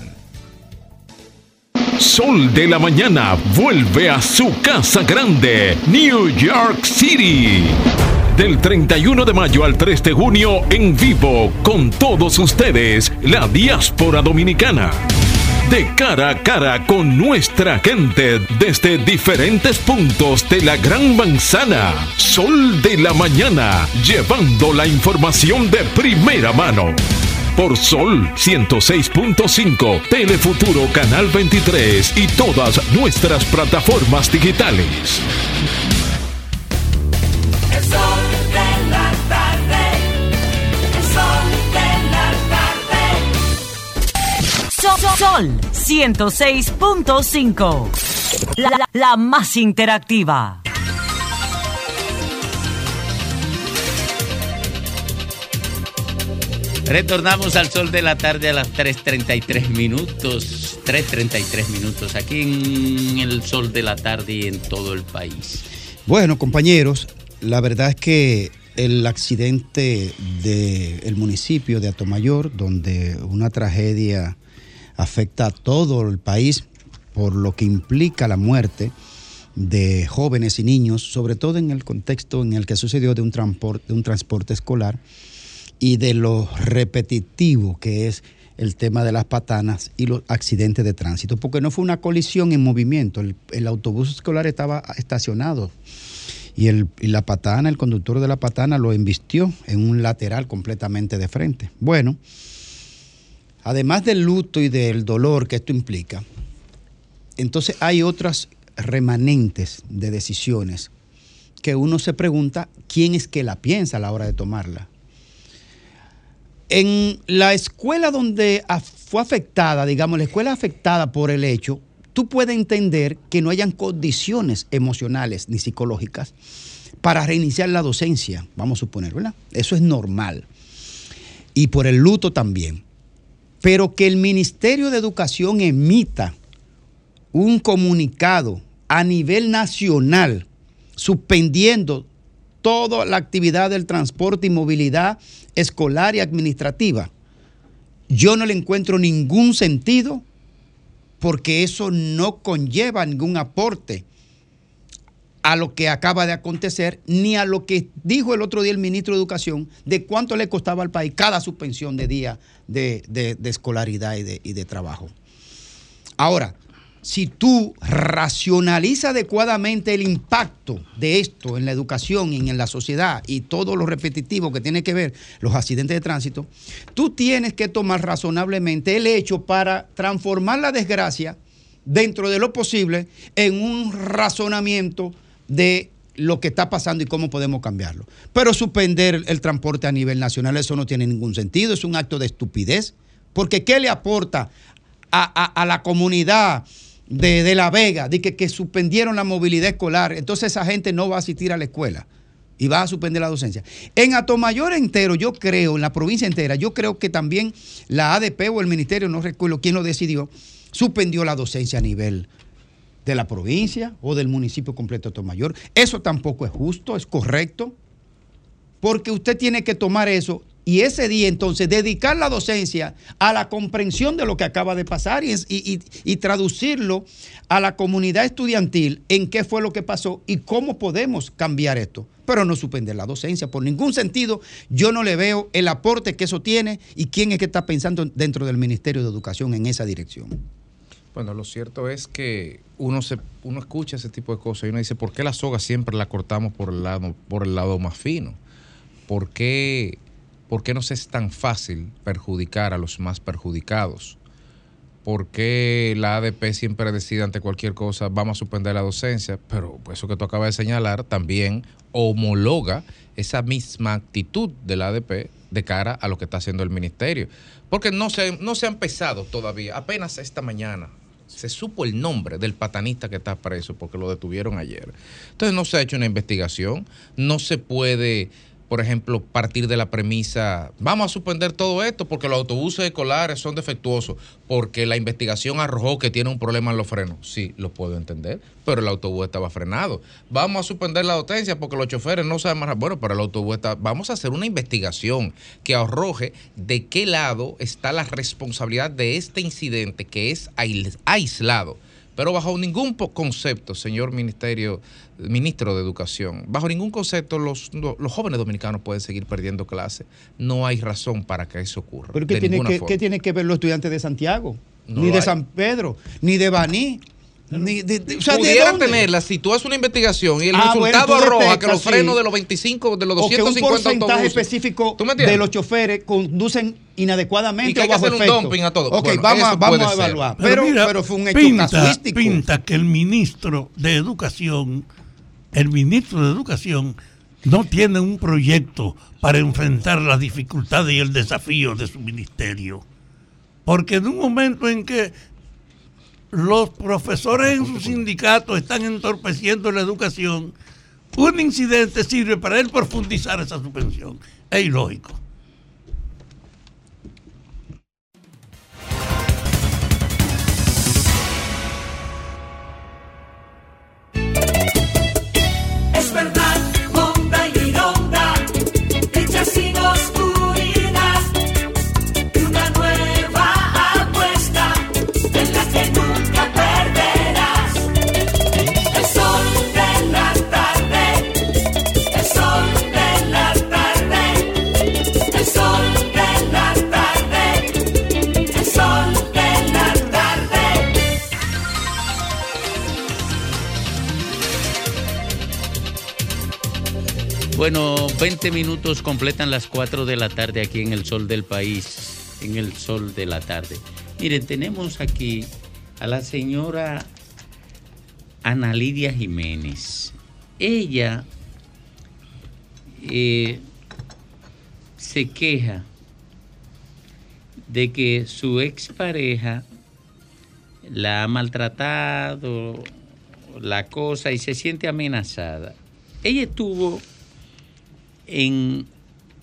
Sol de la Mañana vuelve a su casa grande, New York City. Del 31 de mayo al 3 de junio en vivo con todos ustedes, la diáspora dominicana. De cara a cara con nuestra gente desde diferentes puntos de la Gran Manzana. Sol de la Mañana, llevando la información de primera mano. Por Sol 106.5, Telefuturo Canal 23 y todas nuestras plataformas digitales. Sol, Sol 106.5. La, la- la más interactiva. Retornamos al sol de la tarde a las 3.33 minutos. 3.33 minutos aquí en el sol de la tarde y en todo el país. Bueno, compañeros, la verdad es que el accidente del municipio de Atomayor, donde una tragedia afecta a todo el país por lo que implica la muerte de jóvenes y niños, sobre todo en el contexto en el que sucedió de un, transporte, escolar y de lo repetitivo que es el tema de las patanas y los accidentes de tránsito, porque no fue una colisión en movimiento, el, el autobús escolar estaba estacionado y, el, y la patana, el conductor de la patana lo embistió en un lateral completamente de frente. Bueno, además del luto y del dolor que esto implica, entonces hay otras remanentes de decisiones que uno se pregunta quién es que la piensa a la hora de tomarla. En la escuela donde fue afectada, digamos, la escuela afectada por el hecho, tú puedes entender que no hayan condiciones emocionales ni psicológicas para reiniciar la docencia, vamos a suponer, ¿verdad? Eso es normal. Y por el luto también. Pero que el Ministerio de Educación emita un comunicado a nivel nacional suspendiendo toda la actividad del transporte y movilidad escolar y administrativa, yo no le encuentro ningún sentido porque eso no conlleva ningún aporte a lo que acaba de acontecer, ni a lo que dijo el otro día el ministro de Educación de cuánto le costaba al país cada suspensión de día de, de- escolaridad y de, y de trabajo. Ahora, si tú racionalizas adecuadamente el impacto de esto en la educación y en la sociedad y todo lo repetitivo que tiene que ver los accidentes de tránsito, tú tienes que tomar razonablemente el hecho para transformar la desgracia dentro de lo posible en un razonamiento de lo que está pasando y cómo podemos cambiarlo. Pero suspender el transporte a nivel nacional, eso no tiene ningún sentido, es un acto de estupidez, porque ¿qué le aporta a, a- la comunidad de, de La Vega de que, que suspendieron la movilidad escolar? Entonces esa gente no va a asistir a la escuela y va a suspender la docencia. En Atomayor entero, yo creo, en la provincia entera, yo creo que también la ADP o el ministerio, no recuerdo quién lo decidió, suspendió la docencia a nivel de la provincia o del municipio completo de Atomayor. Eso tampoco es justo, es correcto, porque usted tiene que tomar eso y ese día entonces dedicar la docencia a la comprensión de lo que acaba de pasar y- y- y traducirlo a la comunidad estudiantil en qué fue lo que pasó y cómo podemos cambiar esto. Pero no suspender la docencia por ningún sentido. Yo no le veo el aporte que eso tiene y quién es que está pensando dentro del Ministerio de Educación en esa dirección. Bueno, lo cierto es que uno se uno escucha ese tipo de cosas y uno dice, ¿por qué la soga siempre la cortamos por el lado, por el lado más fino? ¿Por qué, ¿Por qué nos es tan fácil perjudicar a los más perjudicados? ¿Por qué la ADP siempre decide ante cualquier cosa, vamos a suspender la docencia? Pero eso que tú acabas de señalar también homologa esa misma actitud de la ADP de cara a lo que está haciendo el ministerio. Porque no se, no se ha empezado todavía, apenas esta mañana se supo el nombre del patanista que está preso porque lo detuvieron ayer. Entonces no se ha hecho una investigación, no se puede por ejemplo, partir de la premisa, vamos a suspender todo esto porque los autobuses escolares son defectuosos, porque la investigación arrojó que tiene un problema en los frenos. Sí, lo puedo entender, pero el autobús estaba frenado. Vamos a suspender la docencia porque los choferes no saben más. Bueno, pero el autobús está... Vamos a hacer una investigación que arroje de qué lado está la responsabilidad de este incidente que es ais- aislado. Pero bajo ningún concepto, señor Ministerio, Ministro de Educación, bajo ningún concepto los, lo- los jóvenes dominicanos pueden seguir perdiendo clases. No hay razón para que eso ocurra. ¿Pero qué tiene, que, forma. qué tiene que ver los estudiantes de Santiago? No ni de hay. San Pedro, ni de Baní. Ni de, de- o sea, ¿de Pudiera tenerla si tú haces una investigación y el Ah, bueno, resultado tú arroja que los frenos sí. de los 25, de los o que un 250 porcentaje autobuses. específico de los choferes conducen inadecuadamente Y que hay o que hacer un dumping a todo. Ok, Bueno, vamos, a, vamos a evaluar. Pero, mira, pero fue un hecho pinta, casuístico. pinta que el ministro de Educación, el ministro de Educación, no tiene un proyecto para enfrentar las dificultades y el desafío de su ministerio. Porque en un momento en que los profesores en su sindicato están entorpeciendo la educación, un incidente sirve para él profundizar esa suspensión. Es ilógico. Bueno, 20 minutos completan las 4 de la tarde aquí en el sol del país, en el sol de la tarde. Miren, tenemos aquí a la señora Ana Lidia Jiménez. Ella eh, se queja de que su expareja la ha maltratado, la cosa, y se siente amenazada. Ella estuvo en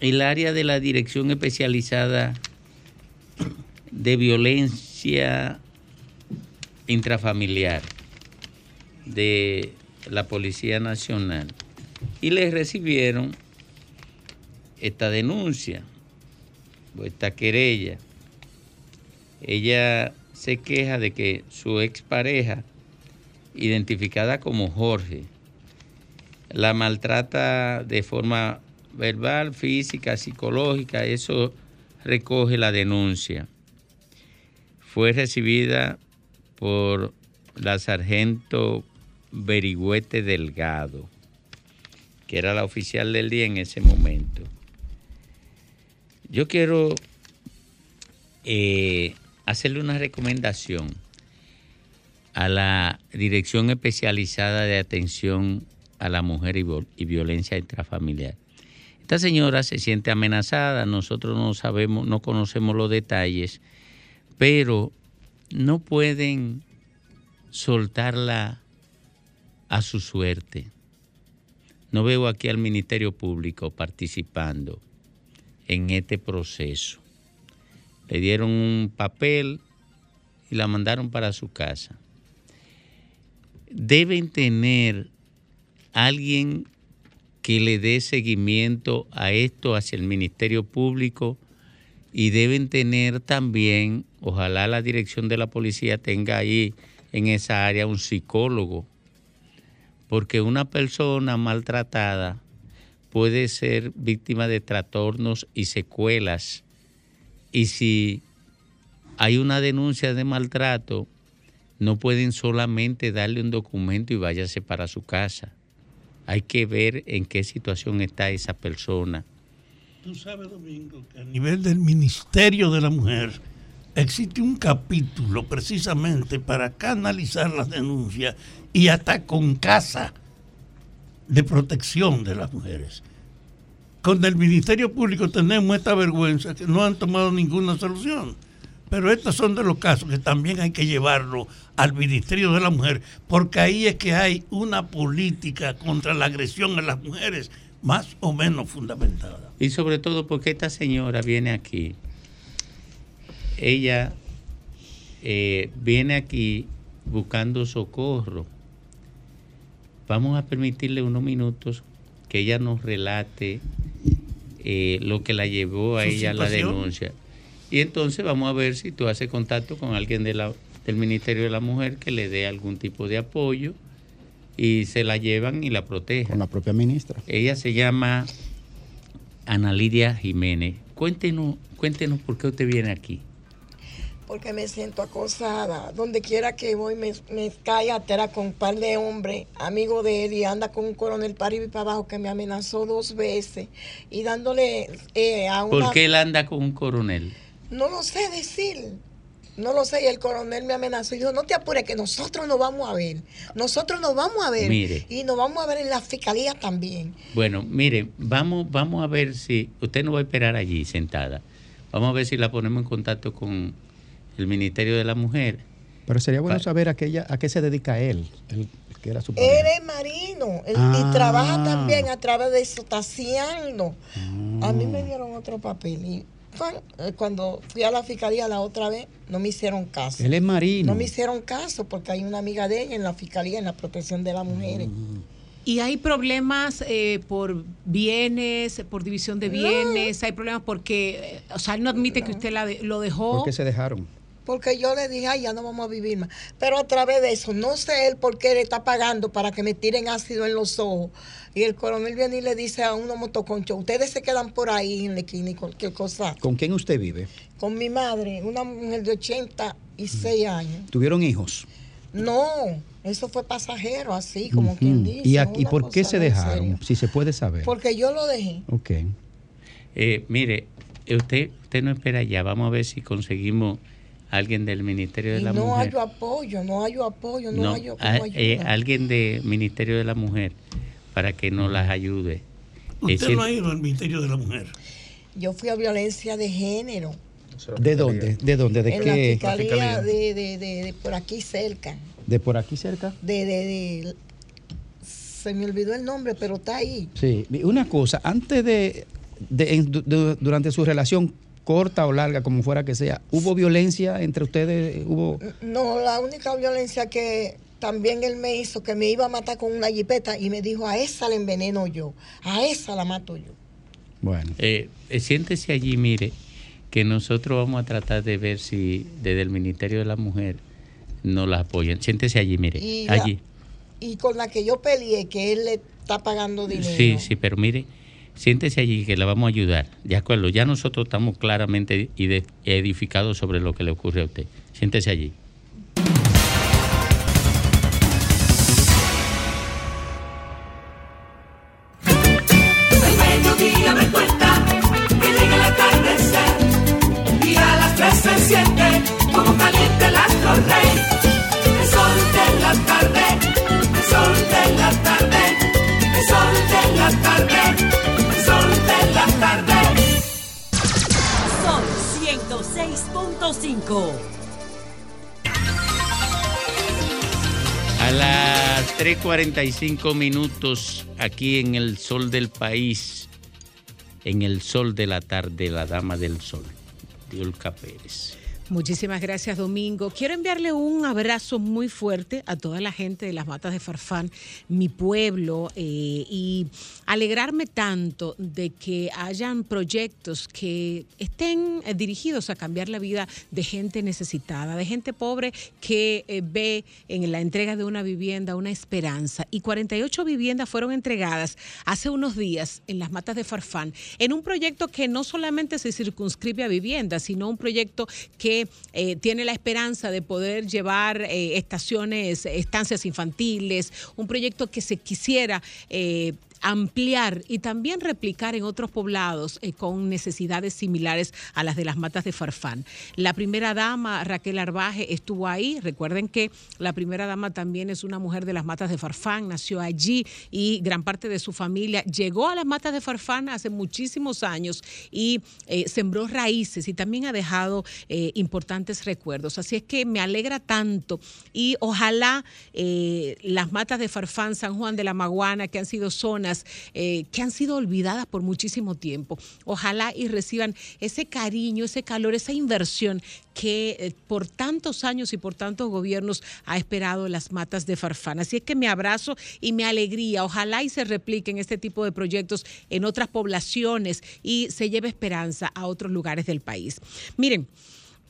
el área de la Dirección Especializada de Violencia Intrafamiliar de la Policía Nacional y le recibieron esta denuncia o esta querella. Ella se queja de que su expareja, identificada como Jorge, la maltrata de forma verbal, física, psicológica, eso recoge la denuncia. Fue recibida por la sargento Berigüete Delgado, que era la oficial del día en ese momento. Yo quiero eh, hacerle una recomendación a la Dirección Especializada de Atención a la Mujer y, Violencia Intrafamiliar. Esta señora se siente amenazada, nosotros no sabemos, no conocemos los detalles, pero no pueden soltarla a su suerte. No veo aquí al Ministerio Público participando en este proceso. Le dieron un papel y la mandaron para su casa. Deben tener alguien que le dé seguimiento a esto hacia el Ministerio Público y deben tener también, ojalá la dirección de la policía tenga ahí en esa área un psicólogo, porque una persona maltratada puede ser víctima de trastornos y secuelas. Y si hay una denuncia de maltrato, no pueden solamente darle un documento y váyase para su casa. Hay que ver en qué situación está esa persona. Tú sabes, Domingo, que a nivel del Ministerio de la Mujer existe un capítulo precisamente para canalizar las denuncias y hasta con casa de protección de las mujeres. Con el Ministerio Público tenemos esta vergüenza que no han tomado ninguna solución. Pero estos son de los casos que también hay que llevarlo al Ministerio de la Mujer, porque ahí es que hay una política contra la agresión a las mujeres más o menos fundamentada. Y sobre todo porque esta señora viene aquí. Ella eh, viene aquí buscando socorro. Vamos a permitirle unos minutos que ella nos relate eh, lo que la llevó a ella a la denuncia. Y entonces vamos a ver si tú haces contacto con alguien de la, del Ministerio de la Mujer que le dé algún tipo de apoyo y se la llevan y la protegen. Con la propia ministra. Ella se llama Ana Lidia Jiménez. Cuéntenos, cuéntenos por qué usted viene aquí. porque me siento acosada. Donde quiera que voy me, me cae atera con un par de hombres, amigo de él, y anda con un coronel para arriba y para abajo que me amenazó dos veces y dándole eh, a una... ¿Por qué él anda con un coronel? No lo sé decir. No lo sé. Y el coronel me amenazó y dijo, no te apures, que nosotros nos vamos a ver. Nosotros nos vamos a ver. Mire. Y nos vamos a ver en la fiscalía también. Bueno, mire, vamos, vamos a ver si usted no va a esperar allí sentada. Vamos a ver si la ponemos en contacto con el Ministerio de la Mujer. Pero sería bueno Pa- saber a qué, ella- a qué se dedica él, el que era su pareja. Él es marino él- Ah. y trabaja también a través de eso, taseando. A mí me dieron otro papel y cuando fui a la fiscalía la otra vez no me hicieron caso. Él es marino. No me hicieron caso porque hay una amiga de ella en la fiscalía en la protección de las mujeres. Y hay problemas eh, por bienes, por división de bienes, hay problemas porque, eh, o sea, él no admite que usted la de- lo dejó. ¿Por qué se dejaron? Porque yo le dije, ay, ya no vamos a vivir más. Pero a través de eso, no sé él por qué le está pagando para que me tiren ácido en los ojos. Y el coronel viene y le dice a unos motoconchos, ustedes se quedan por ahí en la esquina y cualquier cosa. ¿Con quién usted vive? Con mi madre, una mujer de 86 años. ¿Tuvieron hijos? No, eso fue pasajero, así como quien dice. ¿Y, a- y una por qué se dejaron? Si se puede saber. Porque yo lo dejé. Ok. Eh, mire, eh, usted, usted no espera ya. Vamos a ver si conseguimos alguien del Ministerio de Y la no Mujer. hay apoyo, no hay apoyo, no, No, hay a- cómo eh, alguien del Ministerio de la Mujer para que nos las ayude. Usted no ha ido al Ministerio de la Mujer. Yo fui a violencia de género. ¿De dónde? ¿De dónde? ¿De en qué? la fiscalía de, de, de, de por aquí cerca. ¿De por aquí cerca? De, de, de- se me olvidó el nombre, pero está ahí. Sí. Una cosa, antes de, de- du- durante su relación corta o larga, como fuera que sea, ¿hubo violencia entre ustedes? ¿Hubo No, la única violencia que también él me hizo, que me iba a matar con una jipeta y me dijo, a esa la enveneno yo, a esa la mato yo. Bueno. Eh, eh, siéntese allí, mire, que nosotros vamos a tratar de ver si desde el Ministerio de la Mujer nos la apoyan. Siéntese allí, mire, Y la- allí. Y con la que yo peleé, que él le está pagando dinero. Sí, sí, pero mire, siéntese allí que la vamos a ayudar. De acuerdo, ya nosotros estamos claramente edificados sobre lo que le ocurre a usted. Siéntese allí. A las 3.45 minutos aquí en el sol del país, en el sol de la tarde, la dama del sol, Diolca Pérez. Muchísimas gracias, Domingo. Quiero enviarle un abrazo muy fuerte a toda la gente de las Matas de Farfán, mi pueblo, eh, y alegrarme tanto de que hayan proyectos que estén eh, dirigidos a cambiar la vida de gente necesitada, de gente pobre que eh, ve en la entrega de una vivienda una esperanza. Y 48 viviendas fueron entregadas hace unos días en las Matas de Farfán, en un proyecto que no solamente se circunscribe a viviendas, sino un proyecto que eh, tiene la esperanza de poder llevar eh, estaciones, estancias infantiles, un proyecto que se quisiera eh, ampliar y también replicar en otros poblados eh, con necesidades similares a las de las matas de Farfán. La primera dama, Raquel Arbaje, estuvo ahí. Recuerden que la primera dama también es una mujer de las matas de Farfán, nació allí y gran parte de su familia llegó a las matas de Farfán hace muchísimos años y eh, sembró raíces y también ha dejado eh, importantes recuerdos. Así es que me alegra tanto y ojalá las matas de Farfán, San Juan de la Maguana, que han sido zonas eh, que han sido olvidadas por muchísimo tiempo. Ojalá y reciban ese cariño, ese calor, esa inversión que eh, por tantos años y por tantos gobiernos ha esperado las matas de Farfán. Así es que me abrazo y me alegría. Ojalá y se repliquen este tipo de proyectos en otras poblaciones y se lleve esperanza a otros lugares del país. Miren.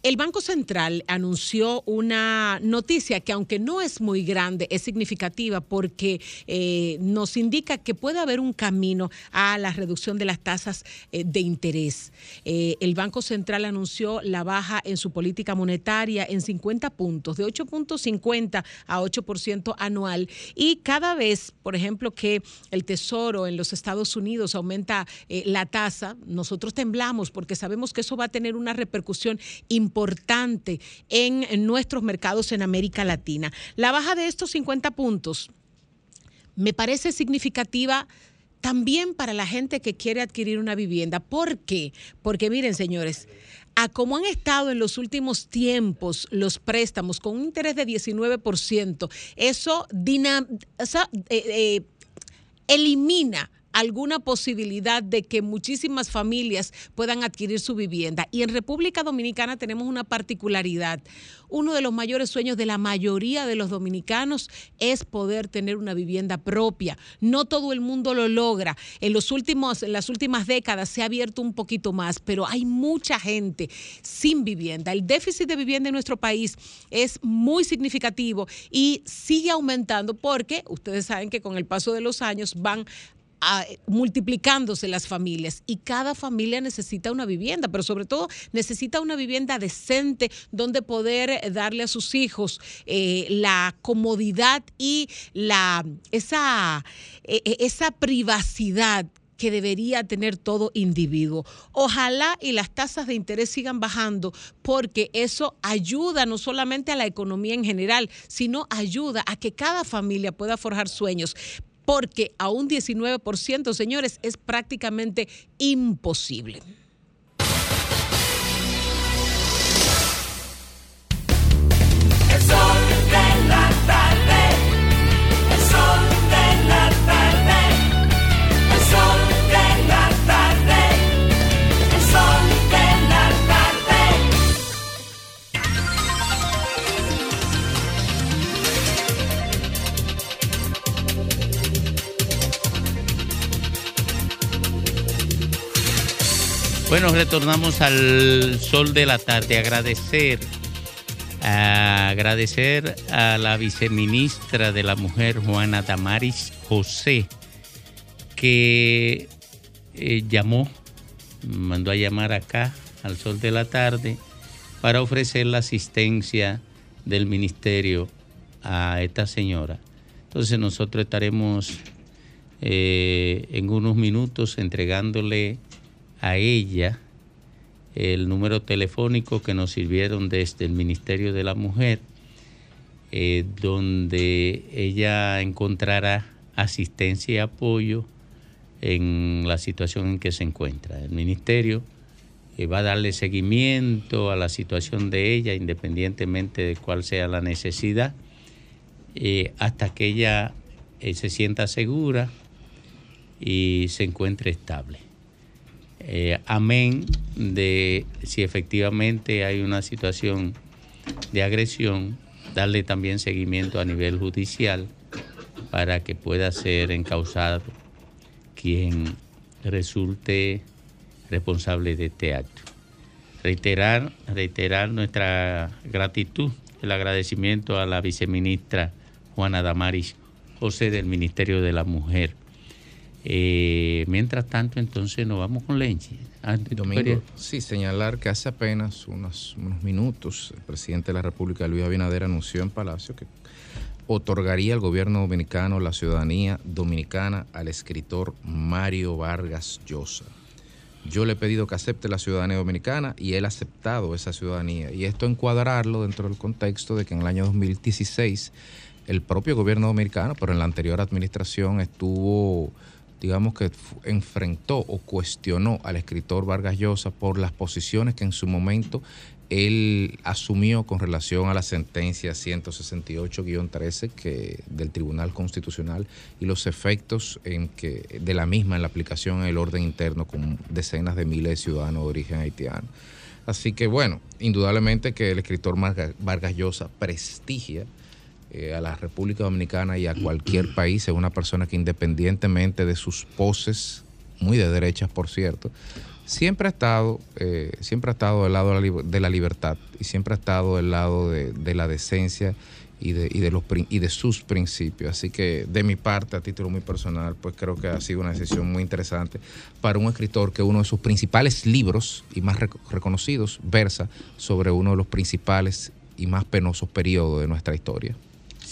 El Banco Central anunció una noticia que aunque no es muy grande, es significativa porque eh, nos indica que puede haber un camino a la reducción de las tasas eh, de interés. Eh, el Banco Central anunció la baja en su política monetaria en 50 puntos, de 8.50 a 8% anual. Y cada vez, por ejemplo, que el Tesoro en los Estados Unidos aumenta la tasa, nosotros temblamos porque sabemos que eso va a tener una repercusión importante importante en, nuestros mercados en América Latina. La baja de estos 50 puntos me parece significativa también para la gente que quiere adquirir una vivienda. ¿Por qué? Porque miren, señores, a cómo han estado en los últimos tiempos los préstamos con un interés de 19%, eso, eh, eh, elimina alguna posibilidad de que muchísimas familias puedan adquirir su vivienda. Y en República Dominicana tenemos una particularidad. Uno de los mayores sueños de la mayoría de los dominicanos es poder tener una vivienda propia. No todo el mundo lo logra. En, los últimos, en las últimas décadas se ha abierto un poquito más, pero hay mucha gente sin vivienda. El déficit de vivienda en nuestro país es muy significativo y sigue aumentando porque ustedes saben que con el paso de los años van a- multiplicándose las familias y cada familia necesita una vivienda, pero sobre todo necesita una vivienda decente donde poder eh, darle a sus hijos eh, la comodidad y la esa, eh, eh, esa privacidad que debería tener todo individuo. Ojalá y las tasas de interés sigan bajando porque eso ayuda no solamente a la economía en general, sino ayuda a que cada familia pueda forjar sueños. Porque a un 19%, señores, es prácticamente imposible. Bueno, retornamos al sol de la tarde. Agradecer, a agradecer a la viceministra de la Mujer, Juana Damaris José, que eh, llamó, mandó a llamar acá al sol de la tarde para ofrecer la asistencia del ministerio a esta señora. Entonces nosotros estaremos eh, en unos minutos entregándole a ella el número telefónico que nos sirvieron desde el Ministerio de la Mujer, eh, donde ella encontrará asistencia y apoyo en la situación en que se encuentra. El Ministerio eh, va a darle seguimiento a la situación de ella, independientemente de cuál sea la necesidad, eh, hasta que ella se sienta segura y se encuentre estable. Eh, amén de si efectivamente hay una situación de agresión, darle también seguimiento a nivel judicial para que pueda ser encausado quien resulte responsable de este acto. Reiterar, reiterar nuestra gratitud, el agradecimiento a la viceministra Juana Damaris José del Ministerio de la Mujer. Eh, mientras tanto, entonces nos vamos con Lenchi. Ah, ¿tú Domingo, sí, señalar que hace apenas unos, unos minutos el presidente de la República, Luis Abinader, anunció en Palacio que otorgaría al gobierno dominicano la ciudadanía dominicana al escritor Mario Vargas Llosa. Yo le he pedido que acepte la ciudadanía dominicana y él ha aceptado esa ciudadanía. Y esto encuadrarlo dentro del contexto de que en el año 2016 el propio gobierno dominicano, pero en la anterior administración estuvo, digamos que enfrentó o cuestionó al escritor Vargas Llosa por las posiciones que en su momento él asumió con relación a la sentencia 168-13 que del Tribunal Constitucional y los efectos de la misma en la aplicación en el orden interno con decenas de miles de ciudadanos de origen haitiano. Así que bueno, indudablemente que el escritor Vargas Llosa prestigia eh, a la República Dominicana y a cualquier país, es una persona que independientemente de sus poses, muy de derechas por cierto, siempre ha estado, eh, siempre ha estado del lado de la, libertad y siempre ha estado del lado de, de la decencia y de, y, de los, y de sus principios. Así que de mi parte, a título muy personal, pues creo que ha sido una decisión muy interesante para un escritor que uno de sus principales libros y más rec- reconocidos versa sobre uno de los principales y más penosos periodos de nuestra historia.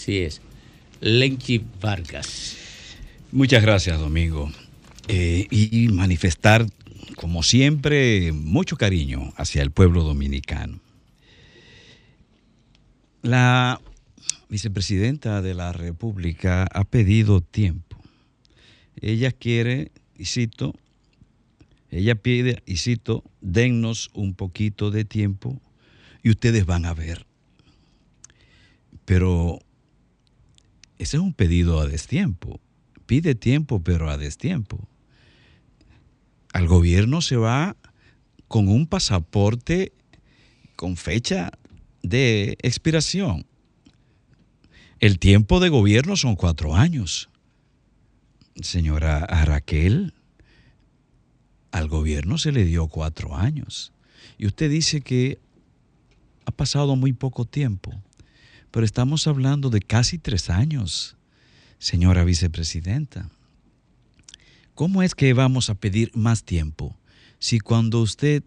Así es. Lenchi Vargas. Muchas gracias, Domingo. Eh, y manifestar, como siempre, mucho cariño hacia el pueblo dominicano. La vicepresidenta de la República ha pedido tiempo. Ella quiere, y cito, ella pide, y cito, dennos un poquito de tiempo y ustedes van a ver. Pero ese es un pedido a destiempo. Pide tiempo, pero a destiempo. Al gobierno se va con un pasaporte con fecha de expiración. El tiempo de gobierno son cuatro años. Señora Raquel, al gobierno se le dio cuatro años. Y usted dice que ha pasado muy poco tiempo, pero estamos hablando de casi tres años, señora vicepresidenta. ¿Cómo es que vamos a pedir más tiempo si cuando usted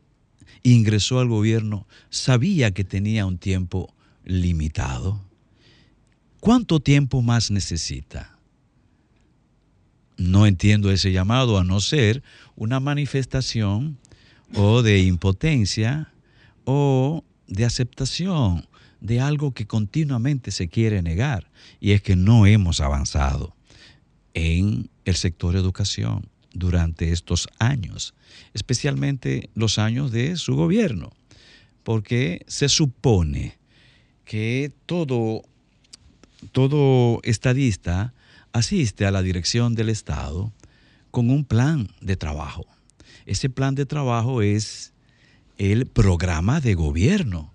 ingresó al gobierno sabía que tenía un tiempo limitado? ¿Cuánto tiempo más necesita? No entiendo ese llamado a no ser una manifestación o de impotencia o de aceptación de algo que continuamente se quiere negar y es que no hemos avanzado en el sector educación durante estos años, especialmente los años de su gobierno, porque se supone que todo, todo estadista asiste a la dirección del Estado con un plan de trabajo. Ese plan de trabajo es el programa de gobierno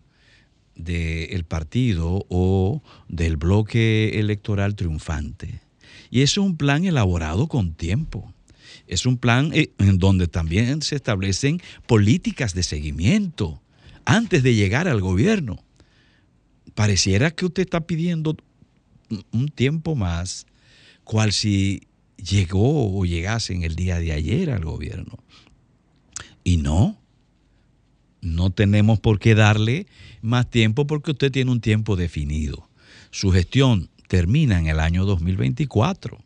del partido o del bloque electoral triunfante. Y es un plan elaborado con tiempo. Es un plan eh, en donde también se establecen políticas de seguimiento antes de llegar al gobierno. Pareciera que usted está pidiendo un tiempo más, cual si llegó o llegase en el día de ayer al gobierno. Y no, no tenemos por qué darle más tiempo porque usted tiene un tiempo definido. Su gestión termina en el año 2024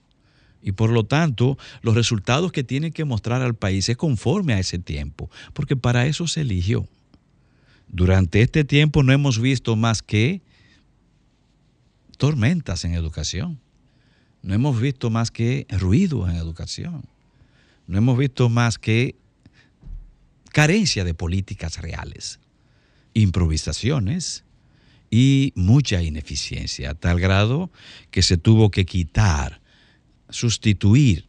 y por lo tanto los resultados que tiene que mostrar al país es conforme a ese tiempo, porque para eso se eligió. Durante este tiempo no hemos visto más que tormentas en educación, no hemos visto más que ruido en educación, no hemos visto más que carencia de políticas reales, improvisaciones y mucha ineficiencia, a tal grado que se tuvo que quitar, sustituir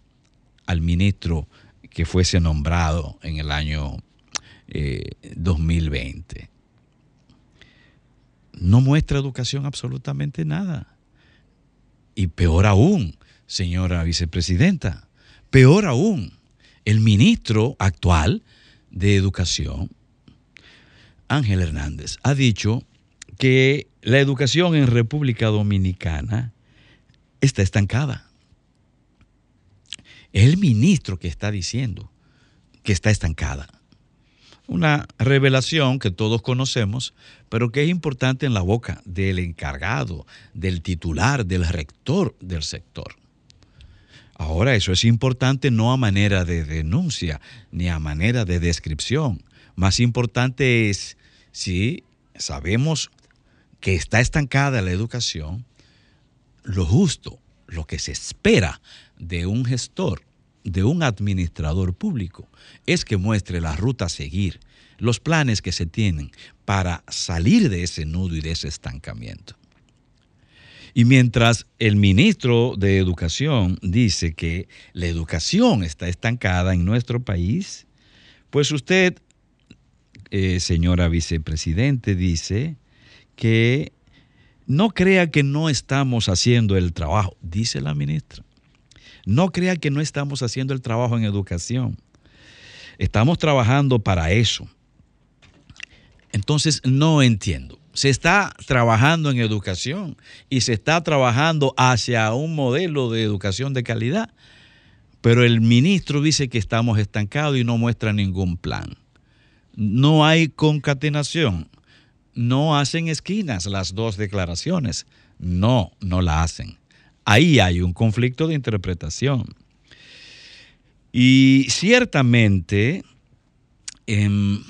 al ministro que fuese nombrado en el año eh, 2020. No muestra educación absolutamente nada. Y peor aún, señora vicepresidenta, peor aún, el ministro actual de Educación, Ángel Hernández, ha dicho que la educación en República Dominicana está estancada. Es el ministro que está diciendo que está estancada. Una revelación que todos conocemos, pero que es importante en la boca del encargado, del titular, del rector del sector. Ahora, eso es importante no a manera de denuncia ni a manera de descripción. Más importante es si sabemos que está estancada la educación, lo justo, lo que se espera de un gestor, de un administrador público, es que muestre la ruta a seguir, los planes que se tienen para salir de ese nudo y de ese estancamiento. Y mientras el ministro de Educación dice que la educación está estancada en nuestro país, pues usted, eh, señora vicepresidente, dice que no crea que no estamos haciendo el trabajo, dice la ministra. No crea que no estamos haciendo el trabajo en educación. Estamos trabajando para eso. Entonces, no entiendo. Se está trabajando en educación y se está trabajando hacia un modelo de educación de calidad, pero el ministro dice que estamos estancados y no muestra ningún plan. No hay concatenación. No hacen esquinas las dos declaraciones. No, no la hacen. Ahí hay un conflicto de interpretación. Y ciertamente em,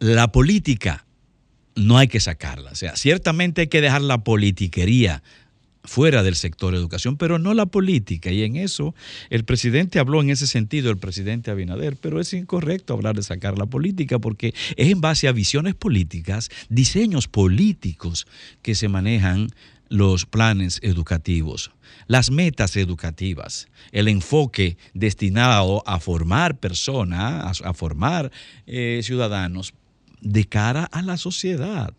la política no hay que sacarla. O sea, ciertamente hay que dejar la politiquería fuera del sector educación, pero no la política. Y en eso el presidente habló en ese sentido, el presidente Abinader, pero es incorrecto hablar de sacar la política porque es en base a visiones políticas, diseños políticos que se manejan los planes educativos, las metas educativas, el enfoque destinado a formar personas, a, formar eh, ciudadanos de cara a la sociedad.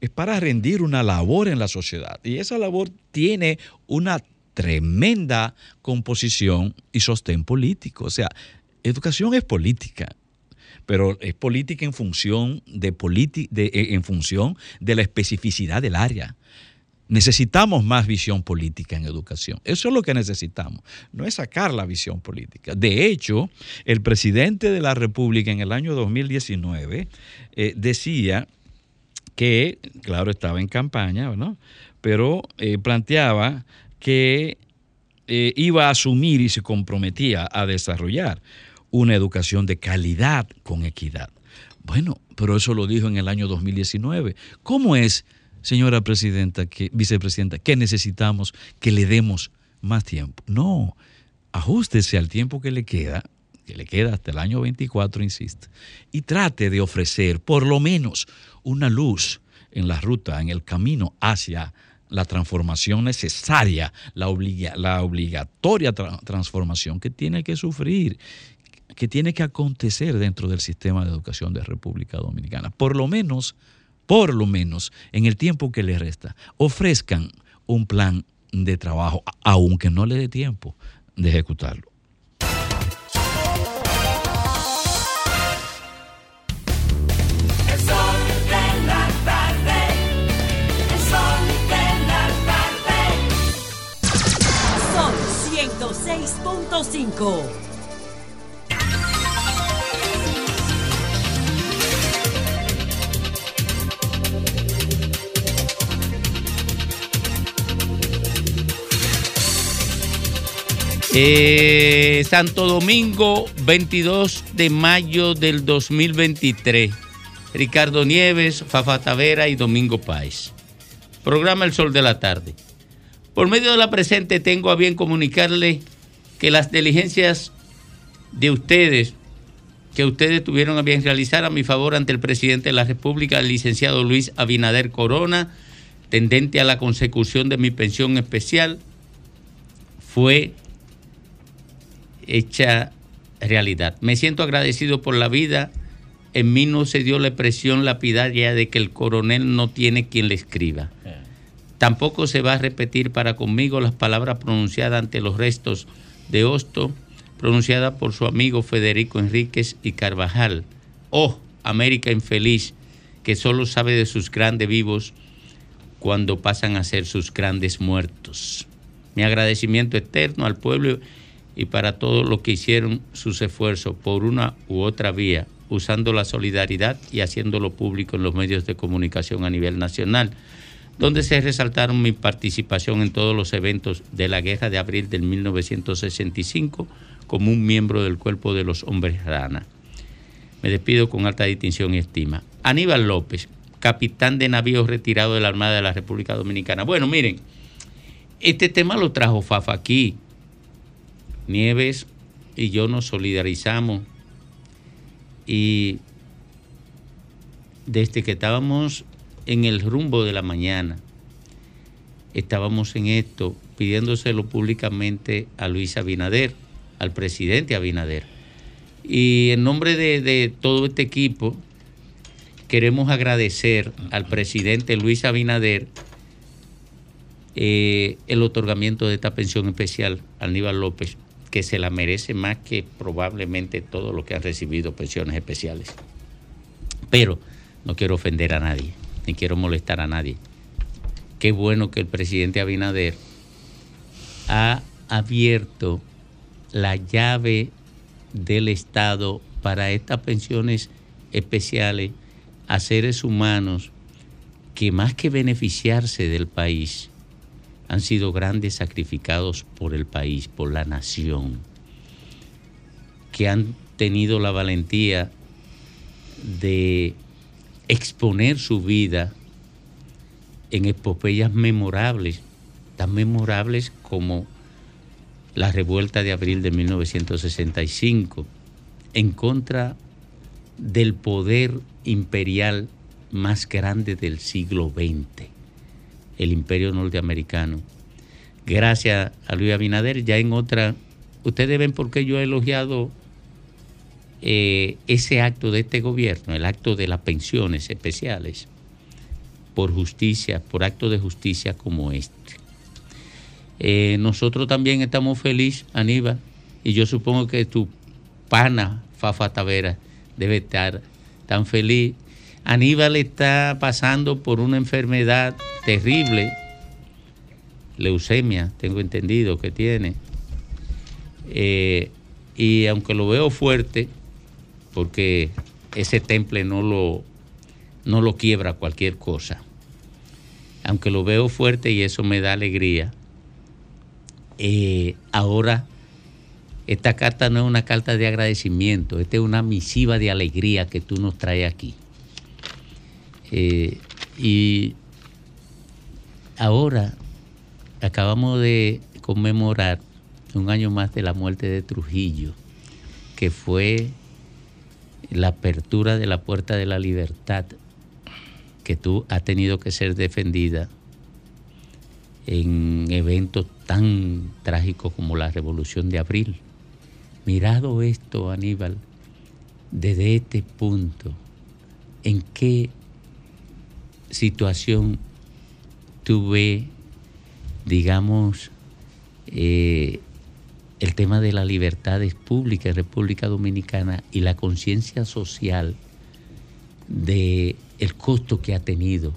Es para rendir una labor en la sociedad. Y esa labor tiene una tremenda composición y sostén político. O sea, educación es política, pero es política en función de, de- en función de la especificidad del área. Necesitamos más visión política en educación. Eso es lo que necesitamos. No es sacar la visión política. De hecho, el presidente de la República en el año 2019 eh, decía que, claro, estaba en campaña, ¿no? pero eh, planteaba que eh, iba a asumir y se comprometía a desarrollar una educación de calidad con equidad. Bueno, pero eso lo dijo en el año 2019. ¿Cómo es, señora presidenta, vicepresidenta, que necesitamos que le demos más tiempo? No, ajustese al tiempo que le queda, que le queda hasta el año 24, insisto, y trate de ofrecer por lo menos una luz en la ruta, en el camino hacia la transformación necesaria, la, obliga- la obligatoria tra- transformación que tiene que sufrir, que tiene que acontecer dentro del sistema de educación de República Dominicana. Por lo menos, por lo menos en el tiempo que les resta, ofrezcan un plan de trabajo, aunque no le dé tiempo de ejecutarlo. Son 106.5 Eh, Santo Domingo, 22 de mayo del 2023. Ricardo Nieves, Fafa Tavera y Domingo Páez. Programa El Sol de la Tarde. Por medio de la presente tengo a bien comunicarle que las diligencias de ustedes, que ustedes tuvieron a bien realizar a mi favor ante el presidente de la República, el licenciado Luis Abinader Corona, tendente a la consecución de mi pensión especial, fue hecha realidad. Me siento agradecido por la vida. En mí no se dio la expresión lapidaria de que el coronel no tiene quien le escriba. Tampoco se va a repetir para conmigo las palabras pronunciadas ante los restos de Hosto, pronunciadas por su amigo Federico Enríquez y Carvajal. Oh, América infeliz, que solo sabe de sus grandes vivos cuando pasan a ser sus grandes muertos. Mi agradecimiento eterno al pueblo y para todos los que hicieron sus esfuerzos por una u otra vía, usando la solidaridad y haciéndolo público en los medios de comunicación a nivel nacional, donde se resaltaron mi participación en todos los eventos de la Guerra de Abril del 1965 como un miembro del cuerpo de los hombres rana. Me despido con alta distinción y estima. Aníbal López, capitán de navío retirado de la Armada de la República Dominicana. Bueno, miren, este tema lo trajo Fafa aquí. Nieves y yo nos solidarizamos y desde que estábamos en el rumbo de la mañana, estábamos en esto pidiéndoselo públicamente a Luis Abinader, al presidente Abinader. Y en nombre de, todo este equipo, queremos agradecer al presidente Luis Abinader eh, el otorgamiento de esta pensión especial a Aníbal López, que se la merece más que probablemente todos los que han recibido pensiones especiales. Pero no quiero ofender a nadie, ni quiero molestar a nadie. Qué bueno que el presidente Abinader ha abierto la llave del Estado para estas pensiones especiales a seres humanos que más que beneficiarse del país, han sido grandes sacrificados por el país, por la nación, que han tenido la valentía de exponer su vida en epopeyas memorables, tan memorables como la revuelta de abril de 1965, en contra del poder imperial más grande del siglo XX, el imperio norteamericano. Gracias a Luis Abinader, ya en otra, ustedes ven por qué yo he elogiado eh, ese acto de este gobierno, el acto de las pensiones especiales, por justicia, por acto de justicia como este. Eh, nosotros también estamos felices, Aníbal, y yo supongo que tu pana, Fafa Tavera, debe estar tan feliz. Aníbal está pasando por una enfermedad terrible, leucemia, tengo entendido que tiene. Eh, y aunque lo veo fuerte, porque ese temple no lo, no lo quiebra cualquier cosa, aunque lo veo fuerte y eso me da alegría, eh, ahora esta carta no es una carta de agradecimiento, esta es una misiva de alegría que tú nos traes aquí. Eh, y ahora acabamos de conmemorar un año más de la muerte de Trujillo, que fue la apertura de la puerta de la libertad que tú has tenido que ser defendida en eventos tan trágicos como la Revolución de Abril. Mirado esto, Aníbal, desde este punto, ¿en qué situación tú ves, digamos, eh, el tema de las libertades públicas en República Dominicana y la conciencia social de el costo que ha tenido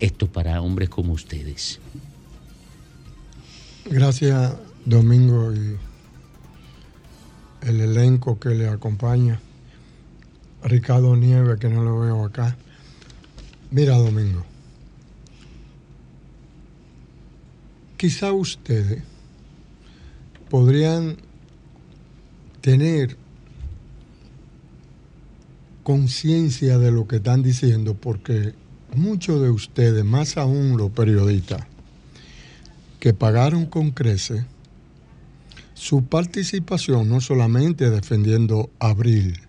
esto para hombres como ustedes. Gracias, Domingo, y el elenco que le acompaña. Ricardo Nieves, que no lo veo acá. Mira, Domingo. Quizá ustedes podrían tener conciencia de lo que están diciendo, porque muchos de ustedes, más aún los periodistas, que pagaron con crece su participación no solamente defendiendo Abril,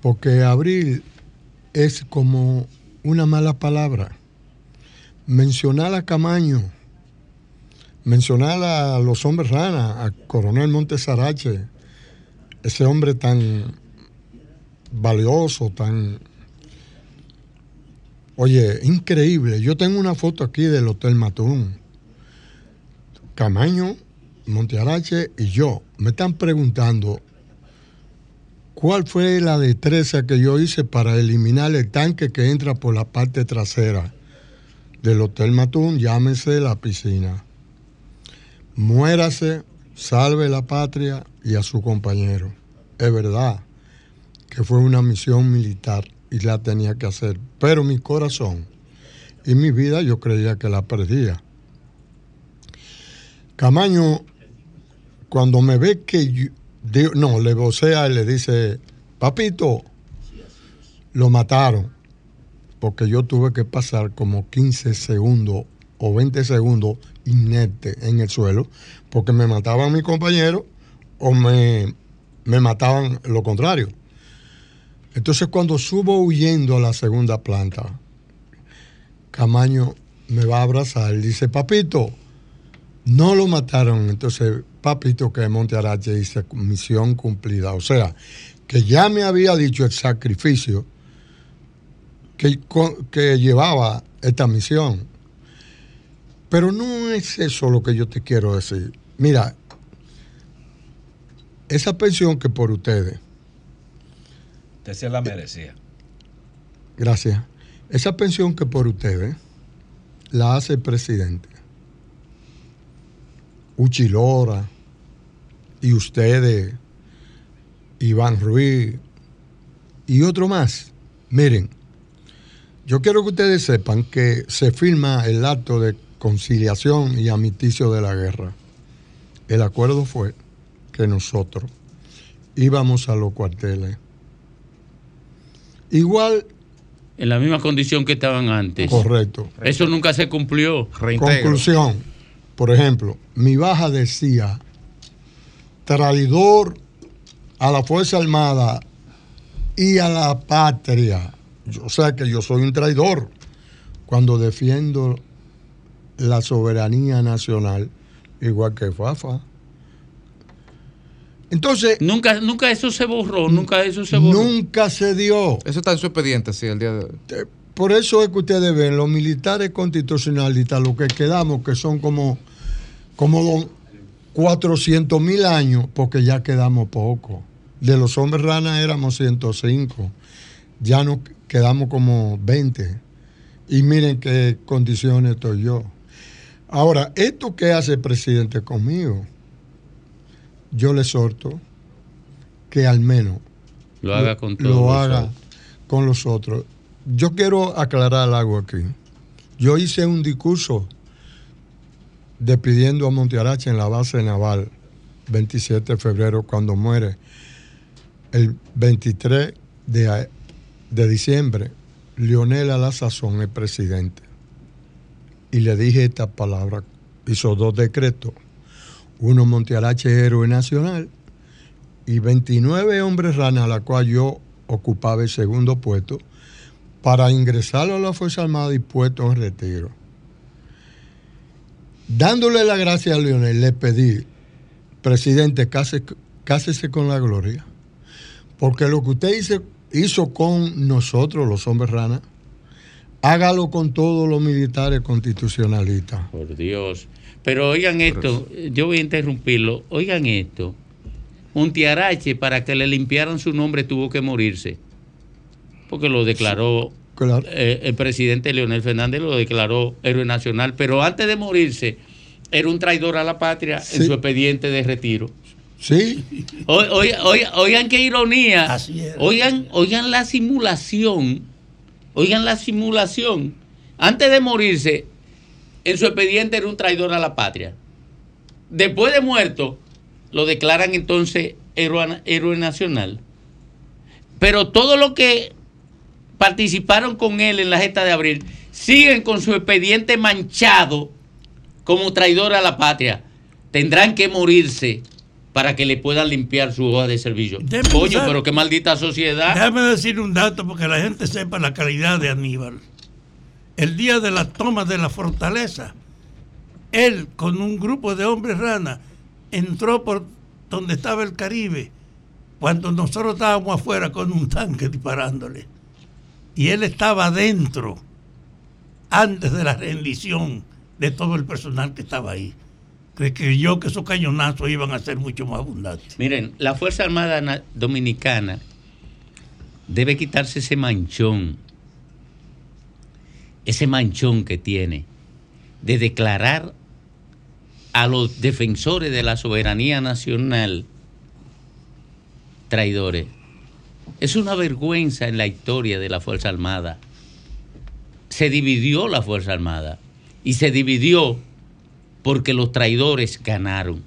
porque Abril es como una mala palabra. Mencionar a Camaño, mencionar a los hombres rana, a Coronel Montesarache, ese hombre tan valioso, tan... Oye, increíble. Yo tengo una foto aquí del Hotel Matún. Camaño, Montearache y yo. Me están preguntando cuál fue la destreza que yo hice para eliminar el tanque que entra por la parte trasera del Hotel Matún, llámese la piscina. Muérase, salve la patria y a su compañero. Es verdad que fue una misión militar y la tenía que hacer, pero mi corazón y mi vida yo creía que la perdía. Camaño, cuando me ve que yo- no, le vocea y le dice, papito, lo mataron, porque yo tuve que pasar como 15 segundos o 20 segundos inerte en el suelo, porque me mataban mi compañero o me, me mataban lo contrario. Entonces cuando subo huyendo a la segunda planta, Camaño me va a abrazar dice, papito, no lo mataron. Entonces, papito, que Monte Arache dice, misión cumplida. O sea, que ya me había dicho el sacrificio que, que llevaba esta misión. Pero no es eso lo que yo te quiero decir. Mira, esa pensión que por ustedes, Usted se la merecía. gracias, esa pensión que por ustedes la hace el presidente, Uchilora y ustedes, Iván Ruiz y otro más. Miren, yo quiero que ustedes sepan que se firma el acto de conciliación y amnisticio de la guerra. El acuerdo fue que nosotros íbamos a los cuarteles. Igual, En la misma condición que estaban antes. correcto. Eso nunca se cumplió. Conclusión. Por ejemplo, mi baja decía, traidor a la Fuerza Armada y a la patria. Yo sé que yo soy un traidor cuando defiendo la soberanía nacional, igual que Fafa. Entonces. Nunca, nunca eso se borró, nunca eso se borró. Nunca se dio. Eso está en su expediente, sí, el día de hoy. Por eso es que ustedes ven, los militares constitucionalistas, lo que quedamos, que son como, como 400 mil años, porque ya quedamos poco. De los hombres ranas éramos 105, ya nos quedamos como 20. Y miren qué condiciones estoy yo. Ahora, esto que hace el presidente conmigo, yo le exhorto que al menos Lo haga con todos lo haga con los otros. Yo quiero aclarar algo aquí. Yo hice un discurso despidiendo a Montearache en la base naval 27 de febrero cuando muere el 23 de, de diciembre Lionel a la sazón el presidente y le dije estas palabras hizo dos decretos uno Montearache héroe nacional y 29 hombres ranas a la cual yo ocupaba el segundo puesto para ingresarlo a la Fuerza Armada y puesto en retiro. Dándole la gracia a Leonel, le pedí, presidente, case- cásese con la gloria, porque lo que usted hizo, hizo con nosotros, los hombres ranas, hágalo con todos los militares constitucionalistas. Por Dios. Pero oigan esto, yo voy a interrumpirlo. Oigan esto. Un tiarache para que le limpiaran su nombre tuvo que morirse. Porque lo declaró eh, el presidente Leonel Fernández, lo declaró héroe nacional. Pero antes de morirse, era un traidor a la patria en su expediente de retiro. Sí. O- oigan, oigan- oigan qué ironía. Así es. Oigan, oigan la simulación. Oigan la simulación. Antes de morirse, en su expediente era un traidor a la patria. Después de muerto, lo declaran entonces héroe, héroe nacional. Pero todos los que participaron con él en la gesta de abril siguen con su expediente manchado como traidor a la patria. Tendrán que morirse para que le puedan limpiar su hoja de servicio. Déjame Coño, usar- pero qué maldita sociedad. Déjame decir un dato porque la gente sepa la calidad de Aníbal. El día de la toma de la fortaleza, él con un grupo de hombres rana entró por donde estaba el Caribe cuando nosotros estábamos afuera con un tanque disparándole. Y él estaba adentro antes de la rendición de todo el personal que estaba ahí. Que creyó que esos cañonazos iban a ser mucho más abundantes. Miren, la Fuerza Armada na- Dominicana debe quitarse ese manchón, ese manchón que tiene de declarar a los defensores de la soberanía nacional traidores. Es una vergüenza en la historia de la Fuerza Armada. Se dividió la Fuerza Armada y se dividió porque los traidores ganaron.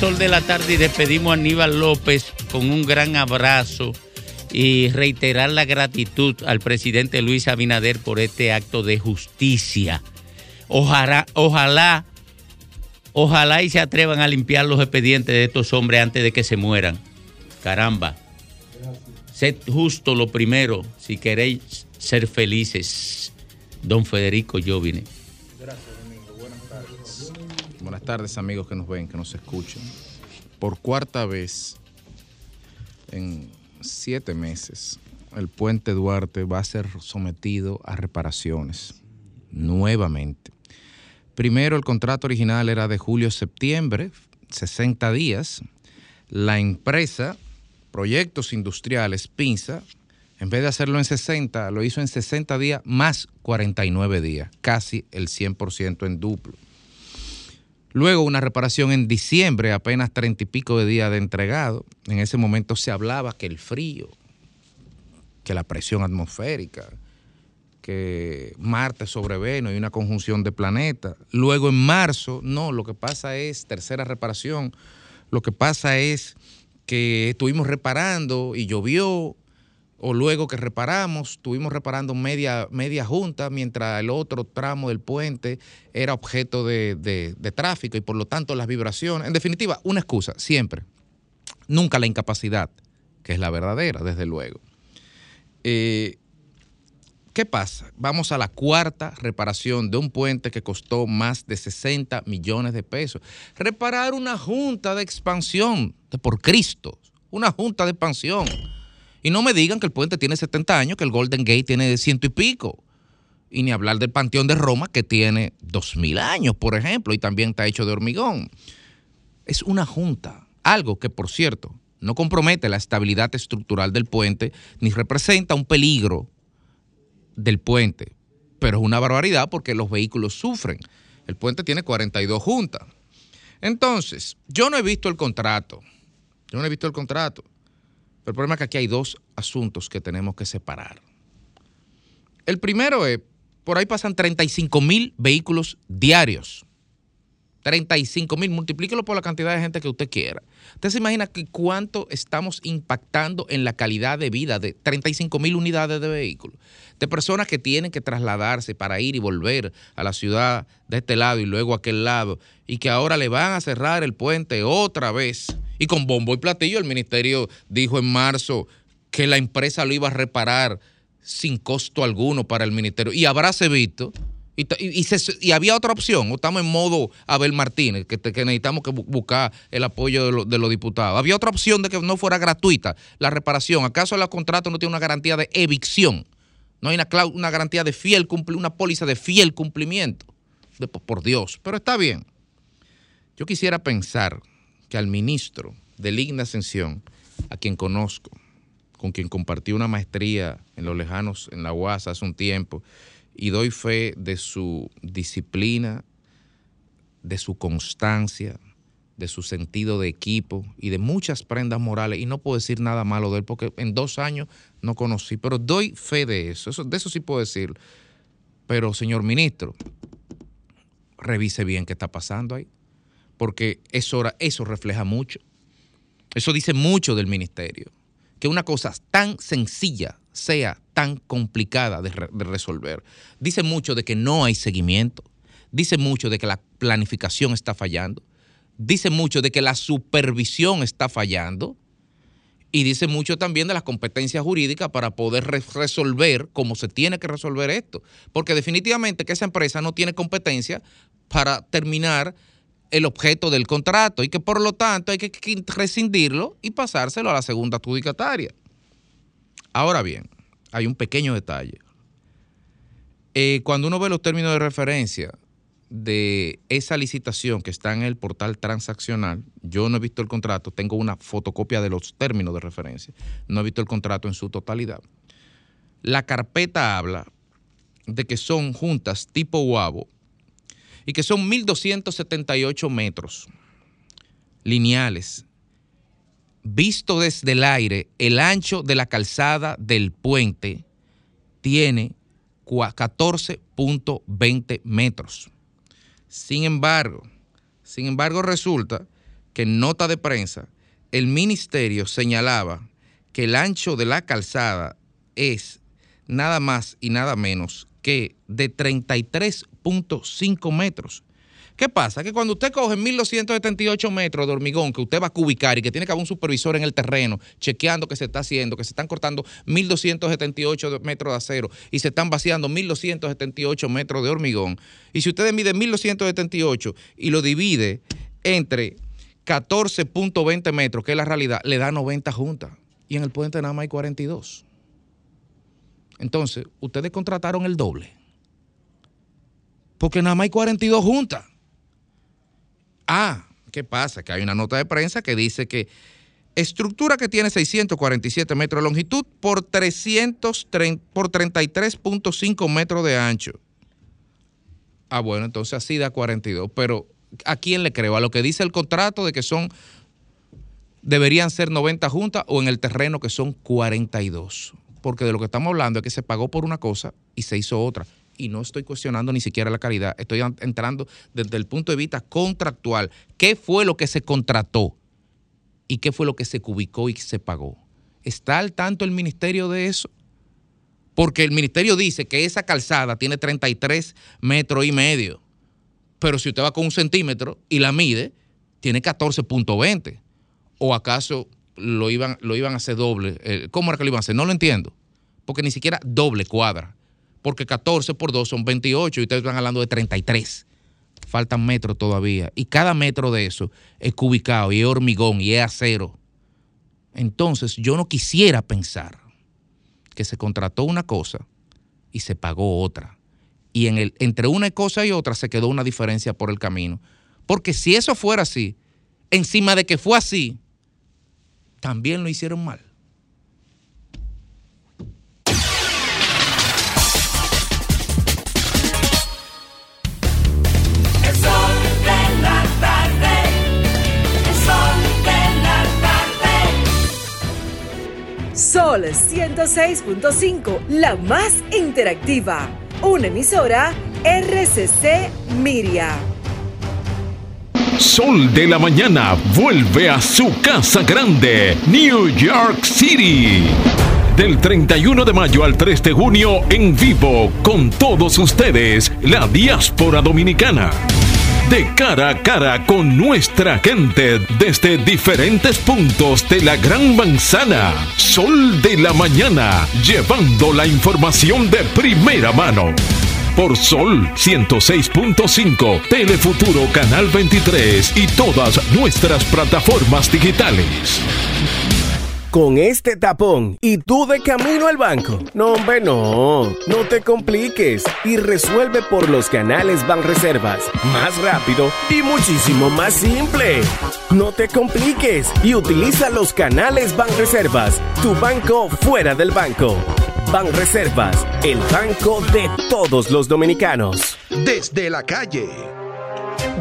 Sol de la tarde y despedimos a Aníbal López con un gran abrazo y reiterar la gratitud al presidente Luis Abinader por este acto de justicia. Ojalá, ojalá, ojalá y se atrevan a limpiar los expedientes de estos hombres antes de que se mueran. Caramba. Sed justo lo primero si queréis ser felices. Don Federico Jovine. Buenas tardes amigos que nos ven, que nos escuchan. Por cuarta vez en siete meses, el puente Duarte va a ser sometido a reparaciones nuevamente. Primero, el contrato original era de julio-septiembre, 60 días. La empresa, Proyectos Industriales, Pinza, en vez de hacerlo en 60, lo hizo en 60 días más 49 días, casi el 100% en duplo. Luego una reparación en diciembre, apenas treinta y pico de días de entregado. En ese momento se hablaba que el frío, que la presión atmosférica, que Marte sobre Venus y una conjunción de planetas. Luego en marzo, no, lo que pasa es, tercera reparación, lo que pasa es que estuvimos reparando y llovió, o luego que reparamos, estuvimos reparando media, media junta, mientras el otro tramo del puente era objeto de, de- tráfico y por lo tanto las vibraciones. En definitiva, una excusa, siempre. Nunca la incapacidad, que es la verdadera, desde luego. Eh, ¿Qué pasa? Vamos a la cuarta reparación de un puente que costó más de 60 millones de pesos. Reparar una junta de expansión, de por Cristo, una junta de expansión. Y no me digan que el puente tiene 70 años, que el Golden Gate tiene ciento y pico. Y ni hablar del Panteón de Roma, que tiene 2000 años, por ejemplo, y también está hecho de hormigón. Es una junta, algo que, por cierto, no compromete la estabilidad estructural del puente, ni representa un peligro del puente. Pero es una barbaridad porque los vehículos sufren. El puente tiene 42 juntas. Entonces, yo no he visto el contrato. Yo no he visto el contrato. Pero el problema es que aquí hay dos asuntos que tenemos que separar. El primero es, por ahí pasan 35 mil vehículos diarios. 35 mil, multiplíquelo por la cantidad de gente que usted quiera. Usted se imagina que cuánto estamos impactando en la calidad de vida de 35 mil unidades de vehículos, de personas que tienen que trasladarse para ir y volver a la ciudad de este lado y luego a aquel lado, y que ahora le van a cerrar el puente otra vez. Y con bombo y platillo el ministerio dijo en marzo que la empresa lo iba a reparar sin costo alguno para el ministerio. Y habráse visto. Y, había otra opción, o estamos en modo Abel Martínez, que, necesitamos que bu- buscar el apoyo de, lo- de los diputados. Había otra opción de que no fuera gratuita la reparación. ¿Acaso el contrato no tiene una garantía de evicción? No hay una, una garantía de fiel cumplimiento, una póliza de fiel cumplimiento. Por Dios, pero está bien. Yo quisiera pensar que al ministro de Ligna Ascensión, a quien conozco, con quien compartí una maestría en los lejanos, en la UAS hace un tiempo, y doy fe de su disciplina, de su constancia, de su sentido de equipo y de muchas prendas morales. Y no puedo decir nada malo de él porque en dos años no conocí, pero doy fe de eso. de eso sí puedo decir. Pero, señor ministro, revise bien qué está pasando ahí, porque eso, eso refleja mucho. Eso dice mucho del ministerio. Que una cosa tan sencilla sea tan complicada de, re- de resolver. Dice mucho de que no hay seguimiento. Dice mucho de que la planificación está fallando. Dice mucho de que la supervisión está fallando. Y dice mucho también de las competencias jurídicas para poder re- resolver como se tiene que resolver esto. Porque definitivamente que esa empresa no tiene competencia para terminar el objeto del contrato y que por lo tanto hay que rescindirlo y pasárselo a la segunda adjudicataria. Ahora bien, hay un pequeño detalle. Eh, cuando uno ve los términos de referencia de esa licitación que está en el portal transaccional, yo no he visto el contrato, tengo una fotocopia de los términos de referencia, no he visto el contrato en su totalidad. La carpeta habla de que son juntas tipo guabo y que son 1.278 metros lineales. Visto desde el aire, el ancho de la calzada del puente tiene cua- 14.20 metros. Sin embargo, Sin embargo, resulta que en nota de prensa, el ministerio señalaba que el ancho de la calzada es nada más y nada menos que de 33.5 metros. ¿Qué pasa? Que cuando usted coge 1278 metros de hormigón que usted va a cubicar y que tiene que haber un supervisor en el terreno chequeando que se está haciendo, que se están cortando 1278 de- metros de acero y se están vaciando 1278 metros de hormigón, y si usted mide 1278 y lo divide entre 14.20 metros, que es la realidad, le da 90 juntas. Y en el puente nada más hay 42. Entonces, ustedes contrataron el doble. Porque nada más hay 42 juntas. Ah, ¿qué pasa? Que hay una nota de prensa que dice que estructura que tiene 647 metros de longitud por, 330 por 33.5 metros de ancho. Ah, bueno, entonces así da 42. Pero ¿a quién le creo? ¿A lo que dice el contrato de que son, deberían ser 90 juntas o en el terreno que son 42? Porque de lo que estamos hablando es que se pagó por una cosa y se hizo otra. Y no estoy cuestionando ni siquiera la calidad. Estoy an- entrando desde el punto de vista contractual. ¿Qué fue lo que se contrató? ¿Y qué fue lo que se cubicó y se pagó? ¿Está al tanto el ministerio de eso? Porque el ministerio dice que esa calzada tiene 33 metros y medio. Pero si usted va con un centímetro y la mide, tiene 14.20. ¿O acaso lo iban, lo iban a hacer doble? Eh, ¿Cómo era que lo iban a hacer? No lo entiendo. Porque ni siquiera doble cuadra. Porque 14 por 2 son 28 y ustedes están hablando de 33. Faltan metros todavía. Y cada metro de eso es cubicado y es hormigón y es acero. Entonces yo no quisiera pensar que se contrató una cosa y se pagó otra. Y en el, entre una cosa y otra se quedó una diferencia por el camino. Porque si eso fuera así, encima de que fue así, también lo hicieron mal. Sol 106.5, la más interactiva. Una emisora RCC Miria. Sol de la mañana vuelve a su casa grande, New York City. Del 31 de mayo al 3 de junio en vivo con todos ustedes, la diáspora dominicana. De cara a cara con nuestra gente desde diferentes puntos de la Gran Manzana. Sol de la mañana, llevando la información de primera mano. Por Sol 106.5, Telefuturo Canal 23 y todas nuestras plataformas digitales. Con este tapón y tú de camino al banco. No, hombre, no. No te compliques y resuelve por los canales Banreservas. Más rápido y muchísimo más simple. No te compliques y utiliza los canales Banreservas. Tu banco fuera del banco. Banreservas, el banco de todos los dominicanos. Desde la calle.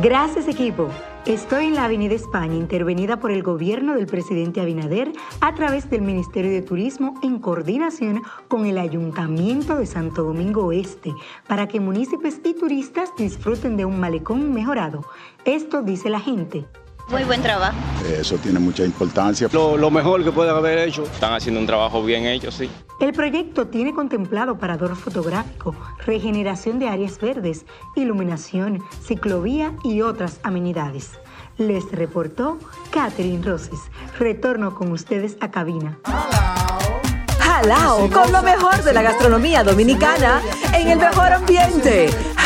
Gracias equipo. Estoy en la Avenida España, intervenida por el gobierno del presidente Abinader a través del Ministerio de Turismo en coordinación con el Ayuntamiento de Santo Domingo Oeste, para que municipios y turistas disfruten de un malecón mejorado. Esto dice la gente. Muy buen trabajo. Eso tiene mucha importancia. Lo, lo mejor que pueden haber hecho. Están haciendo un trabajo bien hecho, sí. El proyecto tiene contemplado parador fotográfico, regeneración de áreas verdes, iluminación, ciclovía y otras amenidades. Les reportó Catherine Roses. Retorno con ustedes a cabina. Jalao con lo mejor de la gastronomía dominicana en el mejor ambiente.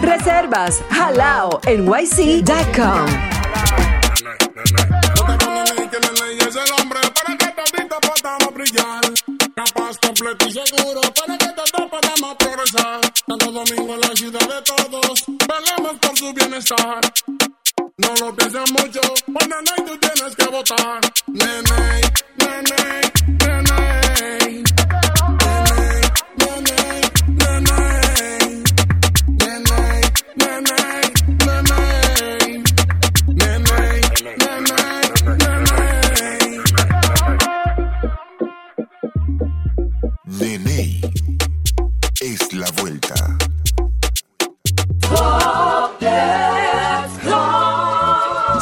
Reservas para que todito podamos brillar. Capaz, completo y seguro para que todos podamos progresar. Santo Domingo, la ciudad de todos, velamos por su bienestar. No lo pienses mucho, pues nene, tú tienes que votar. Nene, nene, nene. yeah.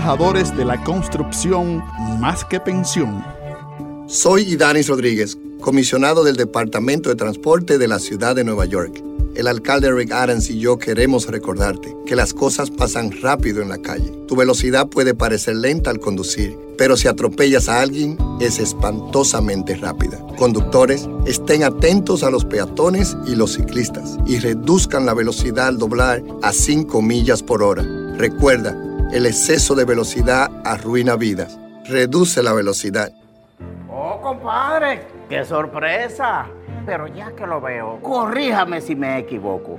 de la construcción más que pensión. Soy Idanis Rodríguez, comisionado del Departamento de Transporte de la Ciudad de Nueva York. El alcalde Rick Adams y yo queremos recordarte que las cosas pasan rápido en la calle. Tu velocidad puede parecer lenta al conducir, pero si atropellas a alguien es espantosamente rápida. Conductores, estén atentos a los peatones y los ciclistas y reduzcan la velocidad al doblar a 5 millas por hora. Recuerda, el exceso de velocidad arruina vidas. Reduce la velocidad. Oh, compadre, qué sorpresa. Pero ya que lo veo, corríjame si me equivoco.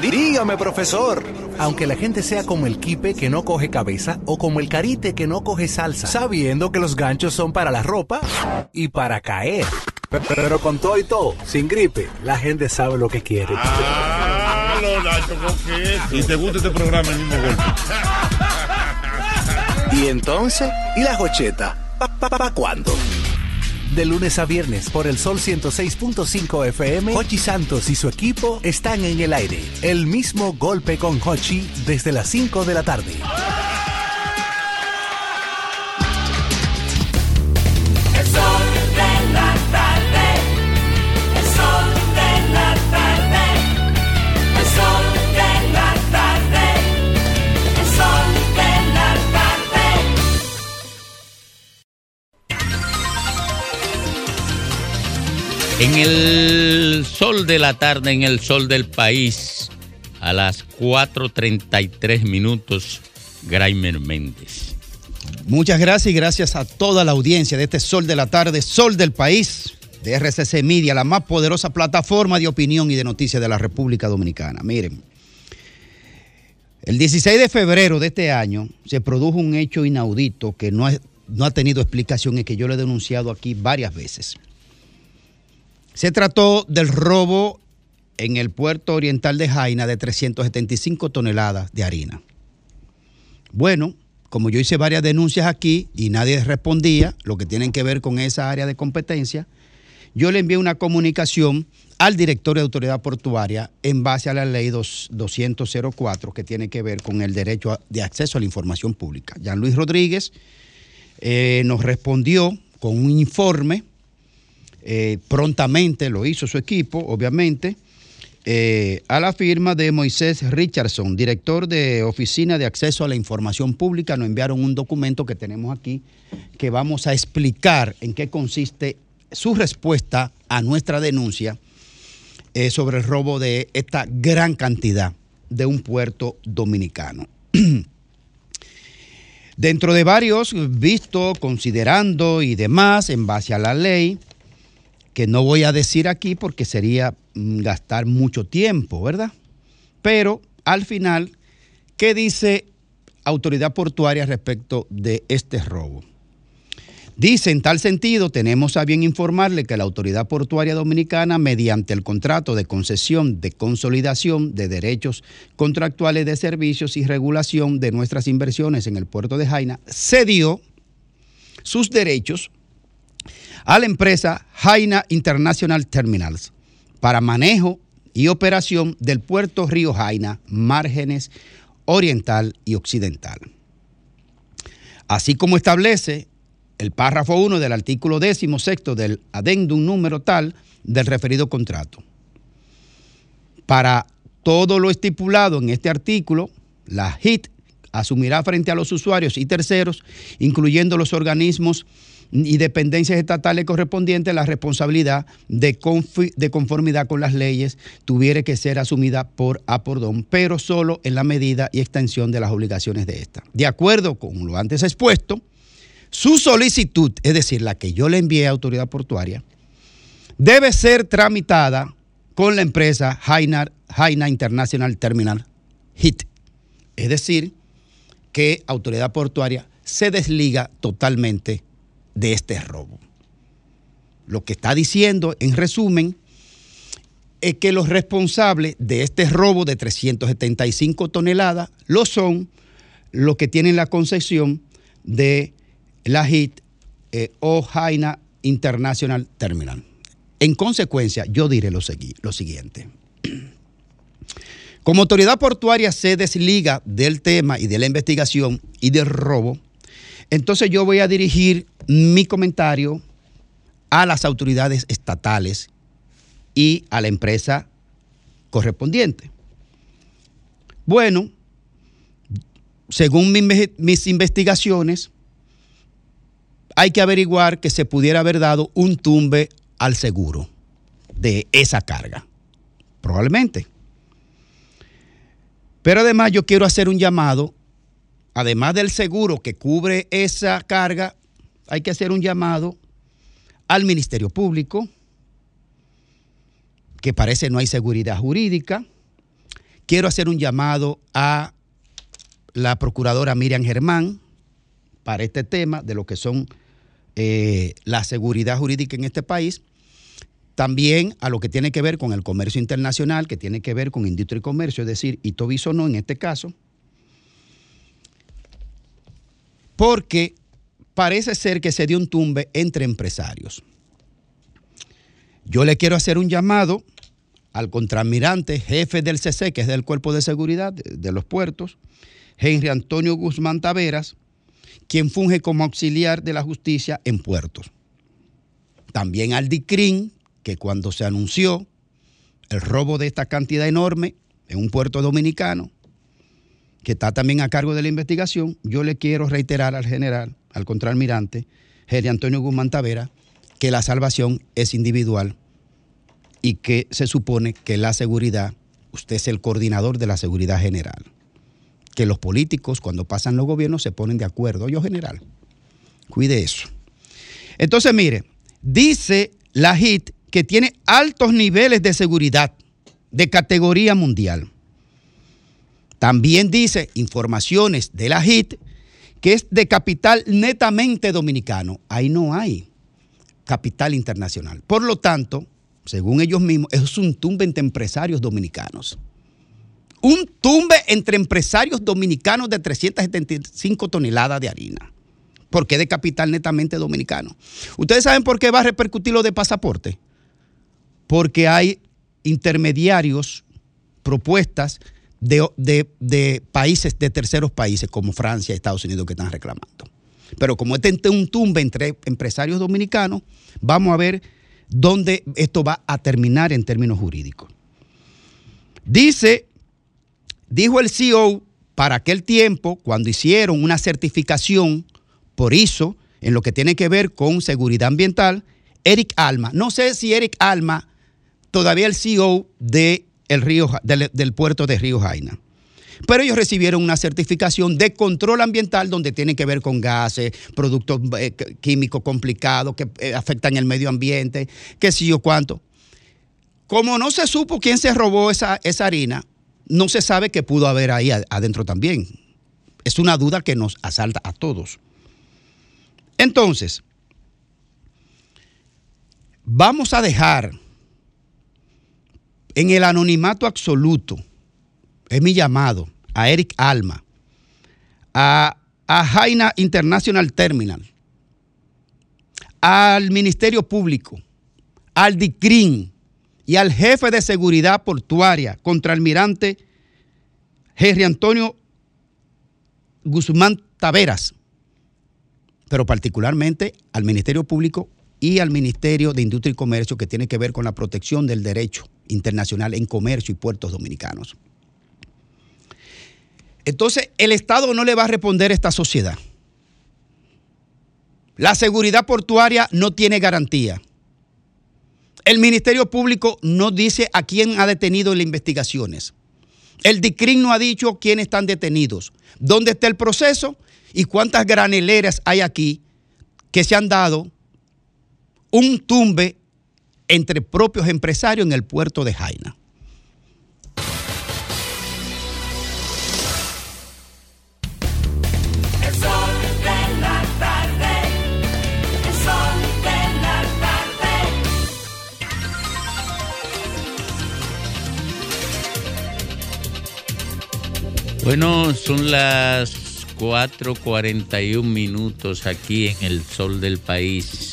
Dígame, profesor. Aunque la gente sea como el kipe que no coge cabeza o como el carite que no coge salsa, sabiendo que los ganchos son para la ropa y para caer. Pero con todo y todo, sin gripe, la gente sabe lo que quiere. Ah. Y te gusta este programa el mismo golpe. ¿Y entonces? ¿Y la jocheta? ¿Pa, pa, pa, pa cuándo? De lunes a viernes por el Sol 106.5 FM, Hochi Santos y su equipo están en el aire. El mismo golpe con Hochi desde las 5 de la tarde. En el sol de la tarde, en el sol del país, a las 4.33 minutos, Graimer Méndez. Muchas gracias y gracias a toda la audiencia de este Sol de la Tarde, Sol del País, de RCC Media, la más poderosa plataforma de opinión y de noticias de la República Dominicana. Miren, el 16 de febrero de este año se produjo un hecho inaudito que no ha, no ha tenido explicación y que yo le he denunciado aquí varias veces. Se trató del robo en el puerto oriental de Jaina de 375 toneladas de harina. Bueno, como yo hice varias denuncias aquí y nadie respondía, lo que tienen que ver con esa área de competencia, yo le envié una comunicación al director de autoridad portuaria en base a la ley 2- 20004 que tiene que ver con el derecho de acceso a la información pública. Jean Luis Rodríguez eh, nos respondió con un informe, eh, prontamente lo hizo su equipo, obviamente, eh, a la firma de Moisés Richardson, director de Oficina de Acceso a la Información Pública. Nos enviaron un documento que tenemos aquí que vamos a explicar en qué consiste su respuesta a nuestra denuncia eh, sobre el robo de esta gran cantidad de un puerto dominicano. Dentro de varios, visto, considerando y demás, en base a la ley, que no voy a decir aquí porque sería mm, gastar mucho tiempo, ¿verdad? Pero al final, ¿qué dice autoridad portuaria respecto de este robo? Dice, en tal sentido, tenemos a bien informarle que la Autoridad Portuaria Dominicana, mediante el contrato de concesión de consolidación de derechos contractuales de servicios y regulación de nuestras inversiones en el puerto de Jaina, cedió sus derechos a la empresa Jaina International Terminals para manejo y operación del puerto Río Jaina, márgenes oriental y occidental. Así como establece el párrafo 1 del artículo 16 del adendum número tal del referido contrato. Para todo lo estipulado en este artículo, la HIT asumirá frente a los usuarios y terceros, incluyendo los organismos y dependencias estatales correspondientes, la responsabilidad de, de conformidad con las leyes tuviera que ser asumida por Apordón, pero solo en la medida y extensión de las obligaciones de esta. De acuerdo con lo antes expuesto, su solicitud, es decir, la que yo le envié a autoridad portuaria, debe ser tramitada con la empresa Jaina, Jaina International Terminal HIT. Es decir, que autoridad portuaria se desliga totalmente de este robo. Lo que está diciendo, en resumen, es que los responsables de este robo de 375 toneladas lo son los que tienen la concesión de la HIT eh, o Jaina International Terminal. En consecuencia, yo diré lo, lo siguiente. Como autoridad portuaria se desliga del tema y de la investigación y del robo, entonces yo voy a dirigir mi comentario a las autoridades estatales y a la empresa correspondiente. Bueno, según mis investigaciones, hay que averiguar que se pudiera haber dado un tumbe al seguro de esa carga. Probablemente. Pero además yo quiero hacer un llamado, además del seguro que cubre esa carga, hay que hacer un llamado al Ministerio Público, que parece no hay seguridad jurídica. Quiero hacer un llamado a la procuradora Miriam Germán para este tema de lo que son eh, la seguridad jurídica en este país. También a lo que tiene que ver con el comercio internacional, que tiene que ver con industria y comercio, es decir, y no en este caso, porque parece ser que se dio un tumbe entre empresarios. Yo le quiero hacer un llamado al contraalmirante, jefe del CC, que es del Cuerpo de Seguridad de, de los Puertos, Henry Antonio Guzmán Taveras, quien funge como auxiliar de la justicia en puertos. También al DICRIN, que cuando se anunció el robo de esta cantidad enorme en un puerto dominicano, que está también a cargo de la investigación, yo le quiero reiterar al general, al contraalmirante, Henry Antonio Guzmán Tavera, que la salvación es individual y que se supone que la seguridad, usted es el coordinador de la seguridad general. Que los políticos, cuando pasan los gobiernos, se ponen de acuerdo. Yo, general, cuide eso. Entonces, mire, dice la HIT que tiene altos niveles de seguridad de categoría mundial. También dice informaciones de la HIT que es de capital netamente dominicano. Ahí no hay capital internacional. Por lo tanto, según ellos mismos, es un tumbe entre empresarios dominicanos. Un tumbe entre empresarios dominicanos de 375 toneladas de harina. Porque de capital netamente dominicano. ¿Ustedes saben por qué va a repercutir lo de pasaporte? Porque hay intermediarios, propuestas de, países, de terceros países como Francia y Estados Unidos que están reclamando. Pero como este es un tumbe entre empresarios dominicanos, vamos a ver dónde esto va a terminar en términos jurídicos. Dice, dijo el CEO para aquel tiempo, cuando hicieron una certificación por ISO en lo que tiene que ver con seguridad ambiental, Eric Alma. No sé si Eric Alma, todavía el CEO de el río, del, puerto de Río Jaina. Pero ellos recibieron una certificación de control ambiental donde tiene que ver con gases, productos eh, qu- químicos complicados que eh, afectan el medio ambiente, qué sé yo cuánto. Como no se supo quién se robó esa, esa harina, no se sabe qué pudo haber ahí adentro también. Es una duda que nos asalta a todos. Entonces, vamos a dejar en el anonimato absoluto, es mi llamado, a Eric Alma, a, a Jaina International Terminal, al Ministerio Público, al DICRIN y al jefe de seguridad portuaria, contraalmirante Jerry Antonio Guzmán Taveras, pero particularmente al Ministerio Público y al Ministerio de Industria y Comercio que tiene que ver con la protección del derecho internacional en comercio y puertos dominicanos. Entonces, el Estado no le va a responder a esta sociedad. La seguridad portuaria no tiene garantía. El Ministerio Público no dice a quién ha detenido en las investigaciones. El DICRIN no ha dicho quiénes están detenidos, dónde está el proceso y cuántas graneleras hay aquí que se han dado un tumbe entre propios empresarios en el puerto de Jaina. Bueno, son las 4.41 minutos aquí en el sol del país,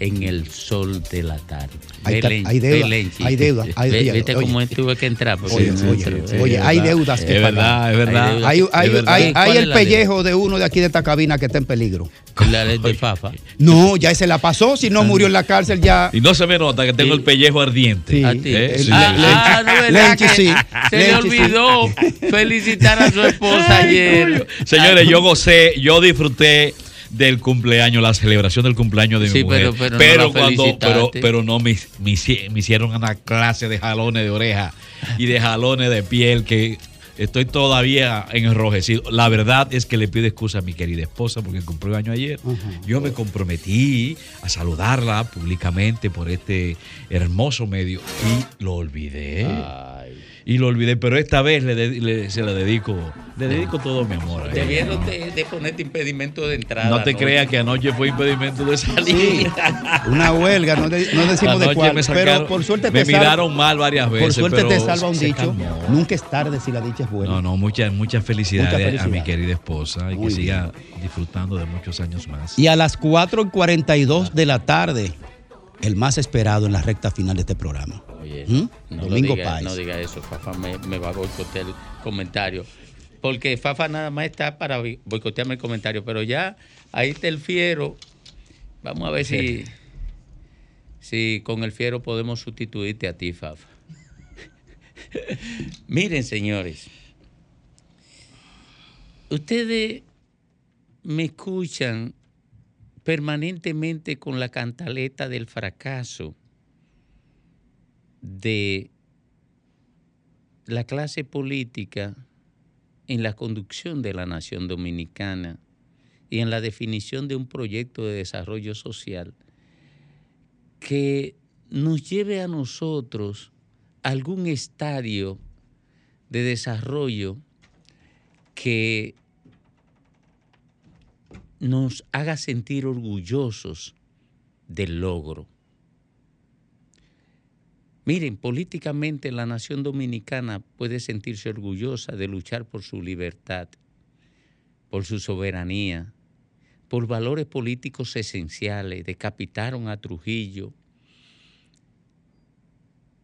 en el sol de la tarde. Hay Belén, hay deuda, Belén, hay deuda, hay- Ve- oye, Viste oye. cómo tuve que entrar. porque Oye, no oye, oye, hay deudas que Es pagar. verdad, es verdad. Hay, hay- Es verdad. hay- hay ¿Cuál es el pellejo de uno de aquí de esta cabina que está en peligro. La ley de Fafa. No, ya se la pasó. Si no murió en la cárcel, ya. Y no se me nota que tengo el pellejo ardiente. Sí. A ti. ¿Eh? Ah, ah, no, ¿verdad Lenchi, que. Se le olvidó felicitar a su esposa ayer. Señores, yo gocé, yo disfruté del cumpleaños, la celebración del cumpleaños de mi Sí, mujer. pero- pero no cuando, pero, pero no me, me me hicieron una clase de jalones de oreja y de jalones de piel que estoy todavía enrojecido. La verdad es que le pido excusa a mi querida esposa porque cumplió año ayer. Yo me comprometí a saludarla públicamente por este hermoso medio y lo olvidé. Y lo olvidé, pero esta vez le le- se la dedico, le dedico todo mi amor. a ella. Debieron de, de ponerte impedimento de entrada. No te ¿no? creas que anoche fue impedimento de salir. Una huelga, no, de- no decimos de cuál. me pero sacaron- por suerte me salva- miraron mal varias veces. Por suerte pero te salva un dicho. calmó. Nunca es tarde si la dicha es buena. No, no, muchas muchas felicidades Mucha a mi querida esposa y Muy que siga disfrutando de muchos años más. Y a las 4 y 42 de la tarde, el más esperado en la recta final de este programa. Oye, ¿Mm? no Domingo diga, Páez. No diga eso, Fafa me, me va a boicotear el comentario. Porque Fafa nada más está para boicotearme el comentario, pero ya ahí está el fiero. Vamos a ver si, si con el fiero podemos sustituirte a ti, Fafa. Miren, señores, ustedes me escuchan permanentemente con la cantaleta del fracaso de la clase política en la conducción de la nación dominicana y en la definición de un proyecto de desarrollo social que nos lleve a nosotros algún estadio de desarrollo que nos haga sentir orgullosos del logro. Miren, políticamente la nación dominicana puede sentirse orgullosa de luchar por su libertad, por su soberanía, por valores políticos esenciales. Decapitaron a Trujillo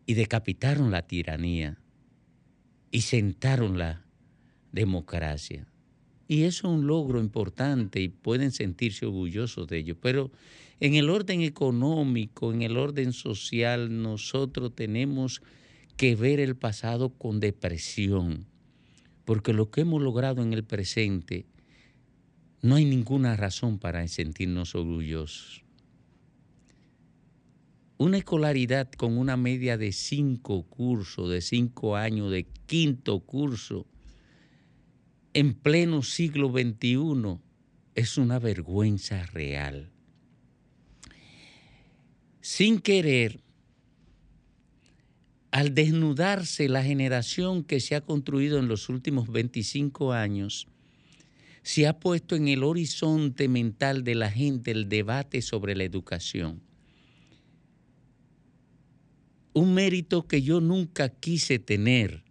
y decapitaron la tiranía y sentaron la democracia. Y eso es un logro importante y pueden sentirse orgullosos de ello. Pero en el orden económico, en el orden social, nosotros tenemos que ver el pasado con depresión, porque lo que hemos logrado en el presente, no hay ninguna razón para sentirnos orgullosos. Una escolaridad con una media de cinco cursos, de cinco años, de quinto curso, en pleno siglo XXI, es una vergüenza real. Sin querer, al desnudarse la generación que se ha construido en los últimos 25 años, se ha puesto en el horizonte mental de la gente el debate sobre la educación. Un mérito que yo nunca quise tener,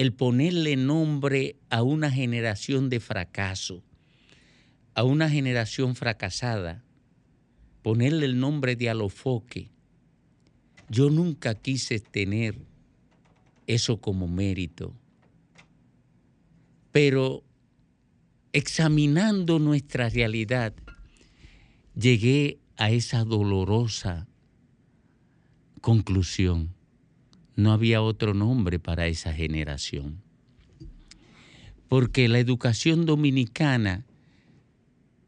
el ponerle nombre a una generación de fracaso, a una generación fracasada, ponerle el nombre de alofoque. Yo nunca quise tener eso como mérito. Pero examinando nuestra realidad, llegué a esa dolorosa conclusión. No había otro nombre para esa generación. Porque la educación dominicana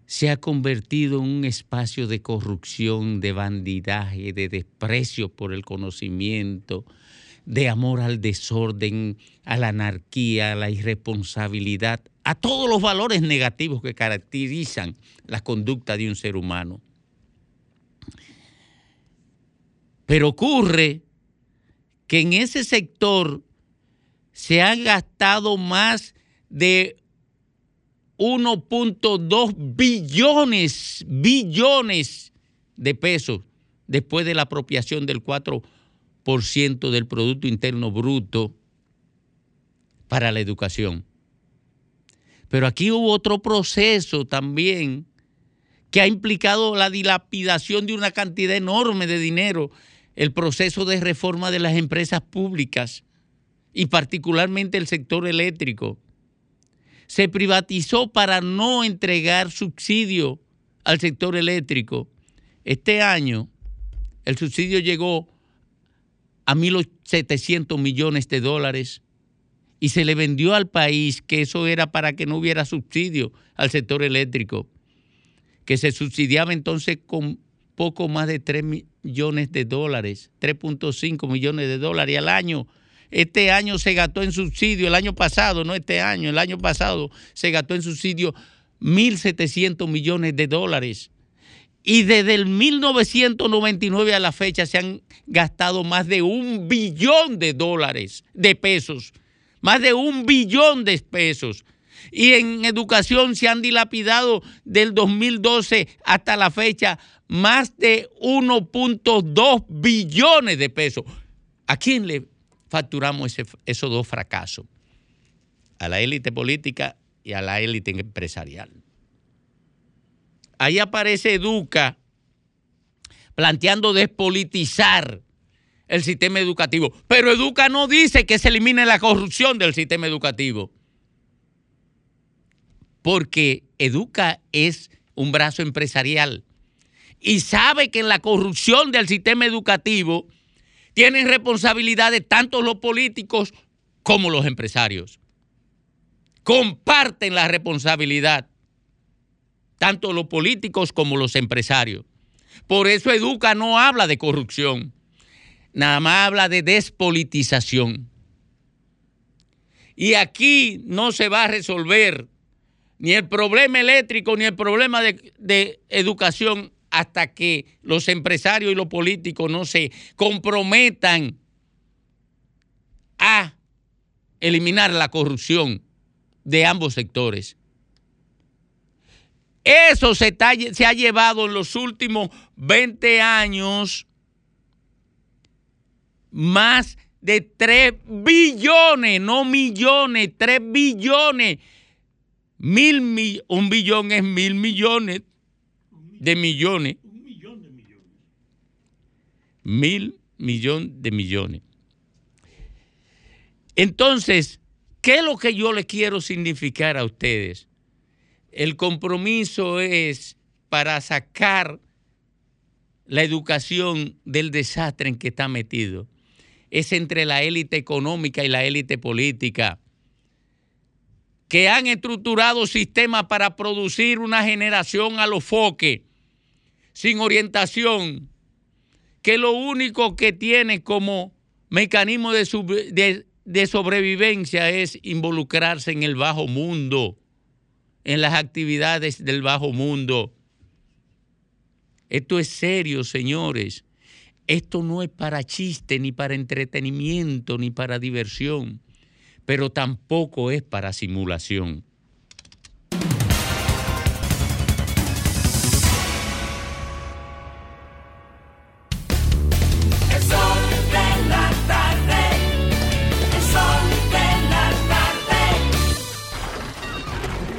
se ha convertido en un espacio de corrupción, de bandidaje, de desprecio por el conocimiento, de amor al desorden, a la anarquía, a la irresponsabilidad, a todos los valores negativos que caracterizan la conducta de un ser humano. Pero ocurre que en ese sector se han gastado más de 1.2 billones, billones de pesos después de la apropiación del 4% del Producto Interno Bruto para la educación. Pero aquí hubo otro proceso también que ha implicado la dilapidación de una cantidad enorme de dinero, el proceso de reforma de las empresas públicas y particularmente el sector eléctrico. Se privatizó para no entregar subsidio al sector eléctrico. Este año el subsidio llegó a 1.700 millones de dólares y se le vendió al país que eso era para que no hubiera subsidio al sector eléctrico, que se subsidiaba entonces con poco más de 3 millones de dólares, 3.5 millones de dólares al año. Este año se gastó en subsidio, el año pasado, no este año, el año pasado se gastó en subsidio 1.700 millones de dólares. Y desde el 1999 a la fecha se han gastado más de un billón de dólares, de pesos, más de un billón de pesos. Y en educación se han dilapidado del 2012 hasta la fecha más de 1.2 billones de pesos. ¿A quién le facturamos ese- esos dos fracasos? A la élite política y a la élite empresarial. Ahí aparece Educa planteando despolitizar el sistema educativo. Pero Educa no dice que se elimine la corrupción del sistema educativo. Porque Educa es un brazo empresarial y sabe que en la corrupción del sistema educativo tienen responsabilidades tanto los políticos como los empresarios. Comparten la responsabilidad tanto los políticos como los empresarios. Por eso Educa no habla de corrupción, nada más habla de despolitización. Y aquí no se va a resolver ni el problema eléctrico ni el problema de, de educación hasta que los empresarios y los políticos no se comprometan a eliminar la corrupción de ambos sectores. Eso se, ha llevado en los últimos 20 años más de 3 billones, no millones, 3 billones. Mil, mi- un billón es mil millones de millones. Mil millón de millones. Entonces, ¿qué es lo que yo le quiero significar a ustedes? El compromiso es para sacar la educación del desastre en que está metido. Es entre la élite económica y la élite política, que han estructurado sistemas para producir una generación a los foques, sin orientación, que lo único que tiene como mecanismo de, sobrevivencia es involucrarse en el bajo mundo, en las actividades del bajo mundo. Esto es serio, señores. esto no es para chiste, ni para entretenimiento, ni para diversión, pero tampoco es para simulación.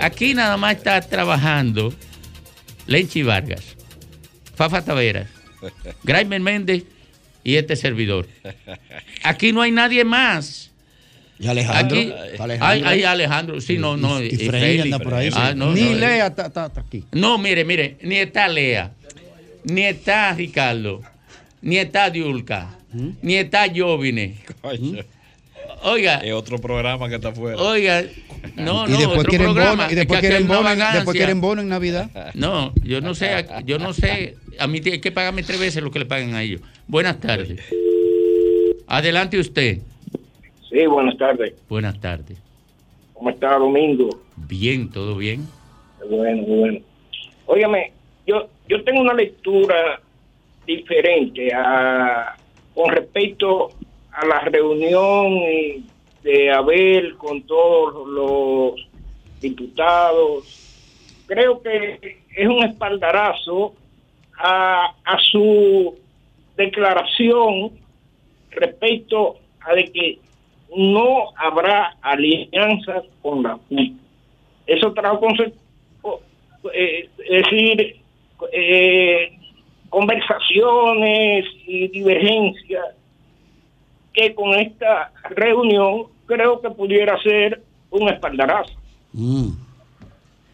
aquí nada más está trabajando Lenchi Vargas, Fafa Taveras, Graimer Méndez y este servidor. Aquí no hay nadie más. Y Alejandro. Aquí, Alejandro. Hay, hay Alejandro, sí, no, no. Y, y Freddy Félix. anda por ahí. Ah, no, Ni no, Lea está, está- está aquí. No, mire, mire, ni está Lea, ni está Ricardo, ni está Diulca, ni está Jovine. Oiga. Es otro programa que está afuera. Oiga, no, y no, después otro quieren programa. bono, y Es después que hay quieren bono, en- después quieren bono en Navidad. No, yo no sé, yo no sé. A mí tiene que pagarme tres veces lo que le pagan a ellos. Buenas tardes. Adelante usted. Sí, buenas tardes. Buenas tardes. ¿Cómo está Domingo? Bien, todo bien. Bueno, bueno. Óigame, yo, yo tengo una lectura diferente a, con respecto a la reunión de Abel con todos los diputados. Creo que es un espaldarazo a, su declaración respecto a de que no habrá alianza con la CUT. Eso trajo conse- co- eh, es decir, eh, conversaciones y divergencias que con esta reunión creo que pudiera ser un espaldarazo.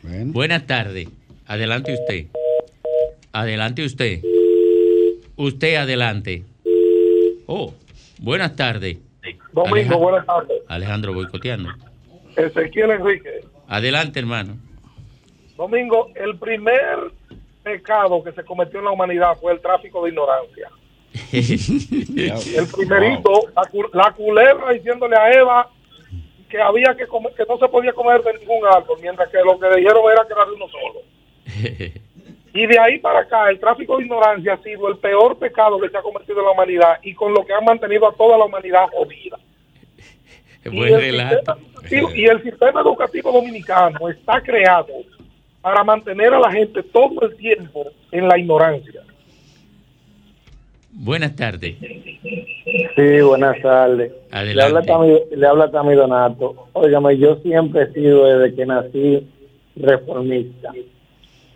Buenas tardes. Adelante usted. Adelante usted. Usted adelante. Oh, buenas tardes. Domingo, buenas tardes. Alejandro boicoteando. Ezequiel Enrique. Adelante, hermano. Domingo, el primer pecado que se cometió en la humanidad fue el tráfico de ignorancia. El primerito, la, cu- la culebra diciéndole a Eva que había que comer, que no se podía comer de ningún árbol, mientras que lo que dijeron era que era de uno solo. Y de ahí para acá, el tráfico de ignorancia ha sido el peor pecado que se ha cometido en la humanidad y con lo que ha mantenido a toda la humanidad jodida. Buen el y el sistema educativo dominicano está creado para mantener a la gente todo el tiempo en la ignorancia. Buenas tardes. Sí, buenas tardes. Le habla. Tami, le habla Tami Donato. Óigame, yo siempre he sido desde que nací reformista.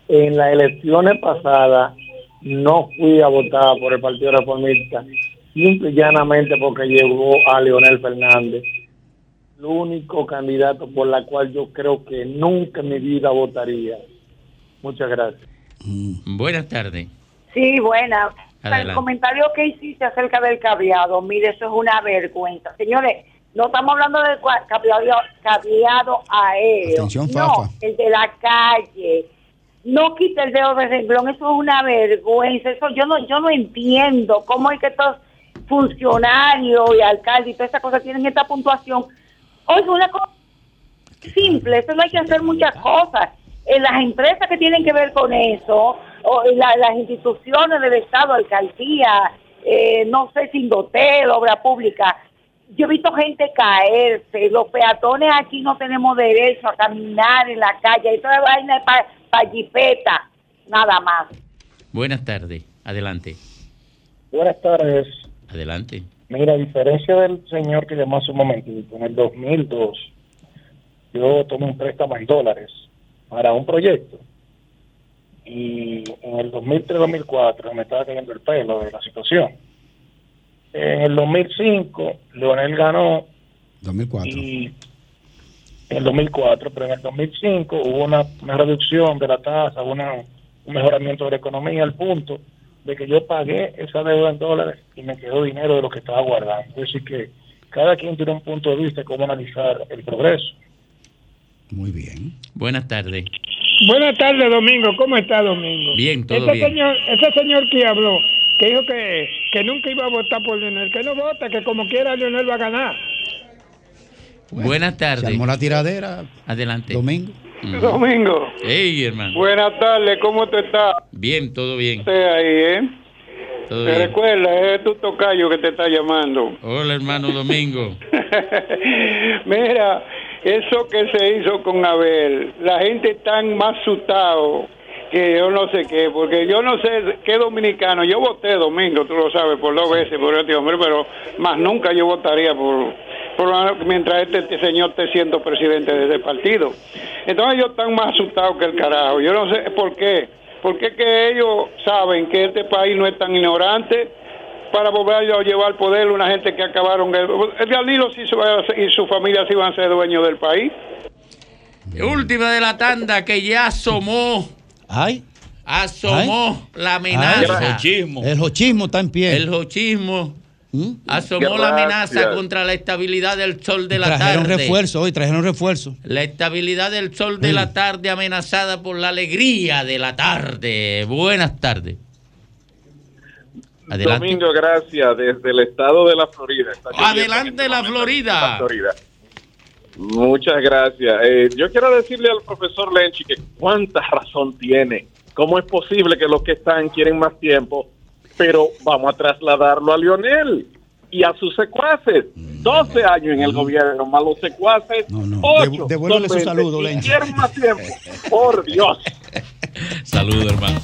En las elecciones pasadas no fui a votar por el Partido Reformista, simple y llanamente porque llegó a Leonel Fernández. El único candidato por la cual yo creo que nunca en mi vida votaría. Muchas gracias. Buenas tardes. Sí, buena. Adelante. El comentario que hiciste acerca del cableado, mire, eso es una vergüenza. Señores, no estamos hablando del cableado, cableado aéreo. Atención, no, el de la calle. No quite el dedo de renglón, eso es una vergüenza. Eso yo no yo no entiendo cómo es que estos funcionarios y alcaldes y todas esas cosas tienen esta puntuación. Oye, una cosa simple, eso no hay que hacer muchas cosas. En las empresas que tienen que ver con eso, o la- las instituciones del Estado, alcaldía, eh, no sé, si hotel, obra pública, yo he visto gente caerse, los peatones aquí no tenemos derecho a caminar en la calle, esto es vaina para pa jipeta, nada más. Buenas tardes. Adelante. Buenas tardes. Adelante. Mira, a diferencia del señor que llamó hace un momentito, en el 2002 yo tomé un préstamo en dólares para un proyecto y en el 2003-2004 me estaba cayendo el pelo de la situación. En el 2005 Leonel ganó 2004. y en el 2004, pero en el 2005 hubo una, una reducción de la tasa, una- un mejoramiento de la economía al punto de que yo pagué esa deuda en dólares y me quedó dinero de lo que estaba guardando. Es decir, que cada quien tiene un punto de vista de cómo analizar el progreso. Muy bien. Buenas tardes. Buenas tardes, Domingo. ¿Cómo está, Domingo? Bien, todo ese bien. Señor, ese señor que habló, que dijo que, que nunca iba a votar por Leonel, que no vota, que como quiera Leonel va a ganar. Buenas tardes. Se armó la tiradera. Adelante. Domingo. Domingo. Hey, hermano. Buenas tardes, ¿cómo te estás? Bien, todo bien. Usted ahí, ¿eh? Todo ¿Te bien. recuerda? Es tu tocayo que te está llamando. Hola, hermano Domingo. Mira, eso que se hizo con Abel, la gente está más asustado que yo no sé qué, porque yo no sé qué dominicano, yo voté domingo, tú lo sabes, por dos veces por este hombre, pero más nunca yo votaría por, por mientras este, este señor esté siendo presidente de ese partido. Entonces ellos están más asustados que el carajo, yo no sé por qué, porque que ellos saben que este país no es tan ignorante para volver a llevar poder una gente que acabaron el, el Danilo va a- y su familia sí van a ser dueños del país. Última de la tanda que ya asomó. Ay. Asomó la amenaza. Ay, El hochismo está en pie. El hochismo asomó Gracias. la amenaza contra la estabilidad del sol de la trajeron tarde. refuerzo hoy, trajeron refuerzo. La estabilidad del sol de la tarde amenazada por la alegría de la tarde. Buenas tardes. Adelante. Domingo, gracias, desde el estado de la Florida. Adelante este la Florida. Florida. Muchas gracias. Eh, yo quiero decirle al profesor Lenchi que cuánta razón tiene. ¿Cómo es posible que los que están quieren más tiempo? Pero vamos a trasladarlo a Lionel y a sus secuaces. 12 años en el gobierno, más los secuaces. devuélvele son su 20, saludo, Lenchi. quieren más tiempo. Por Dios. Saludos, hermano.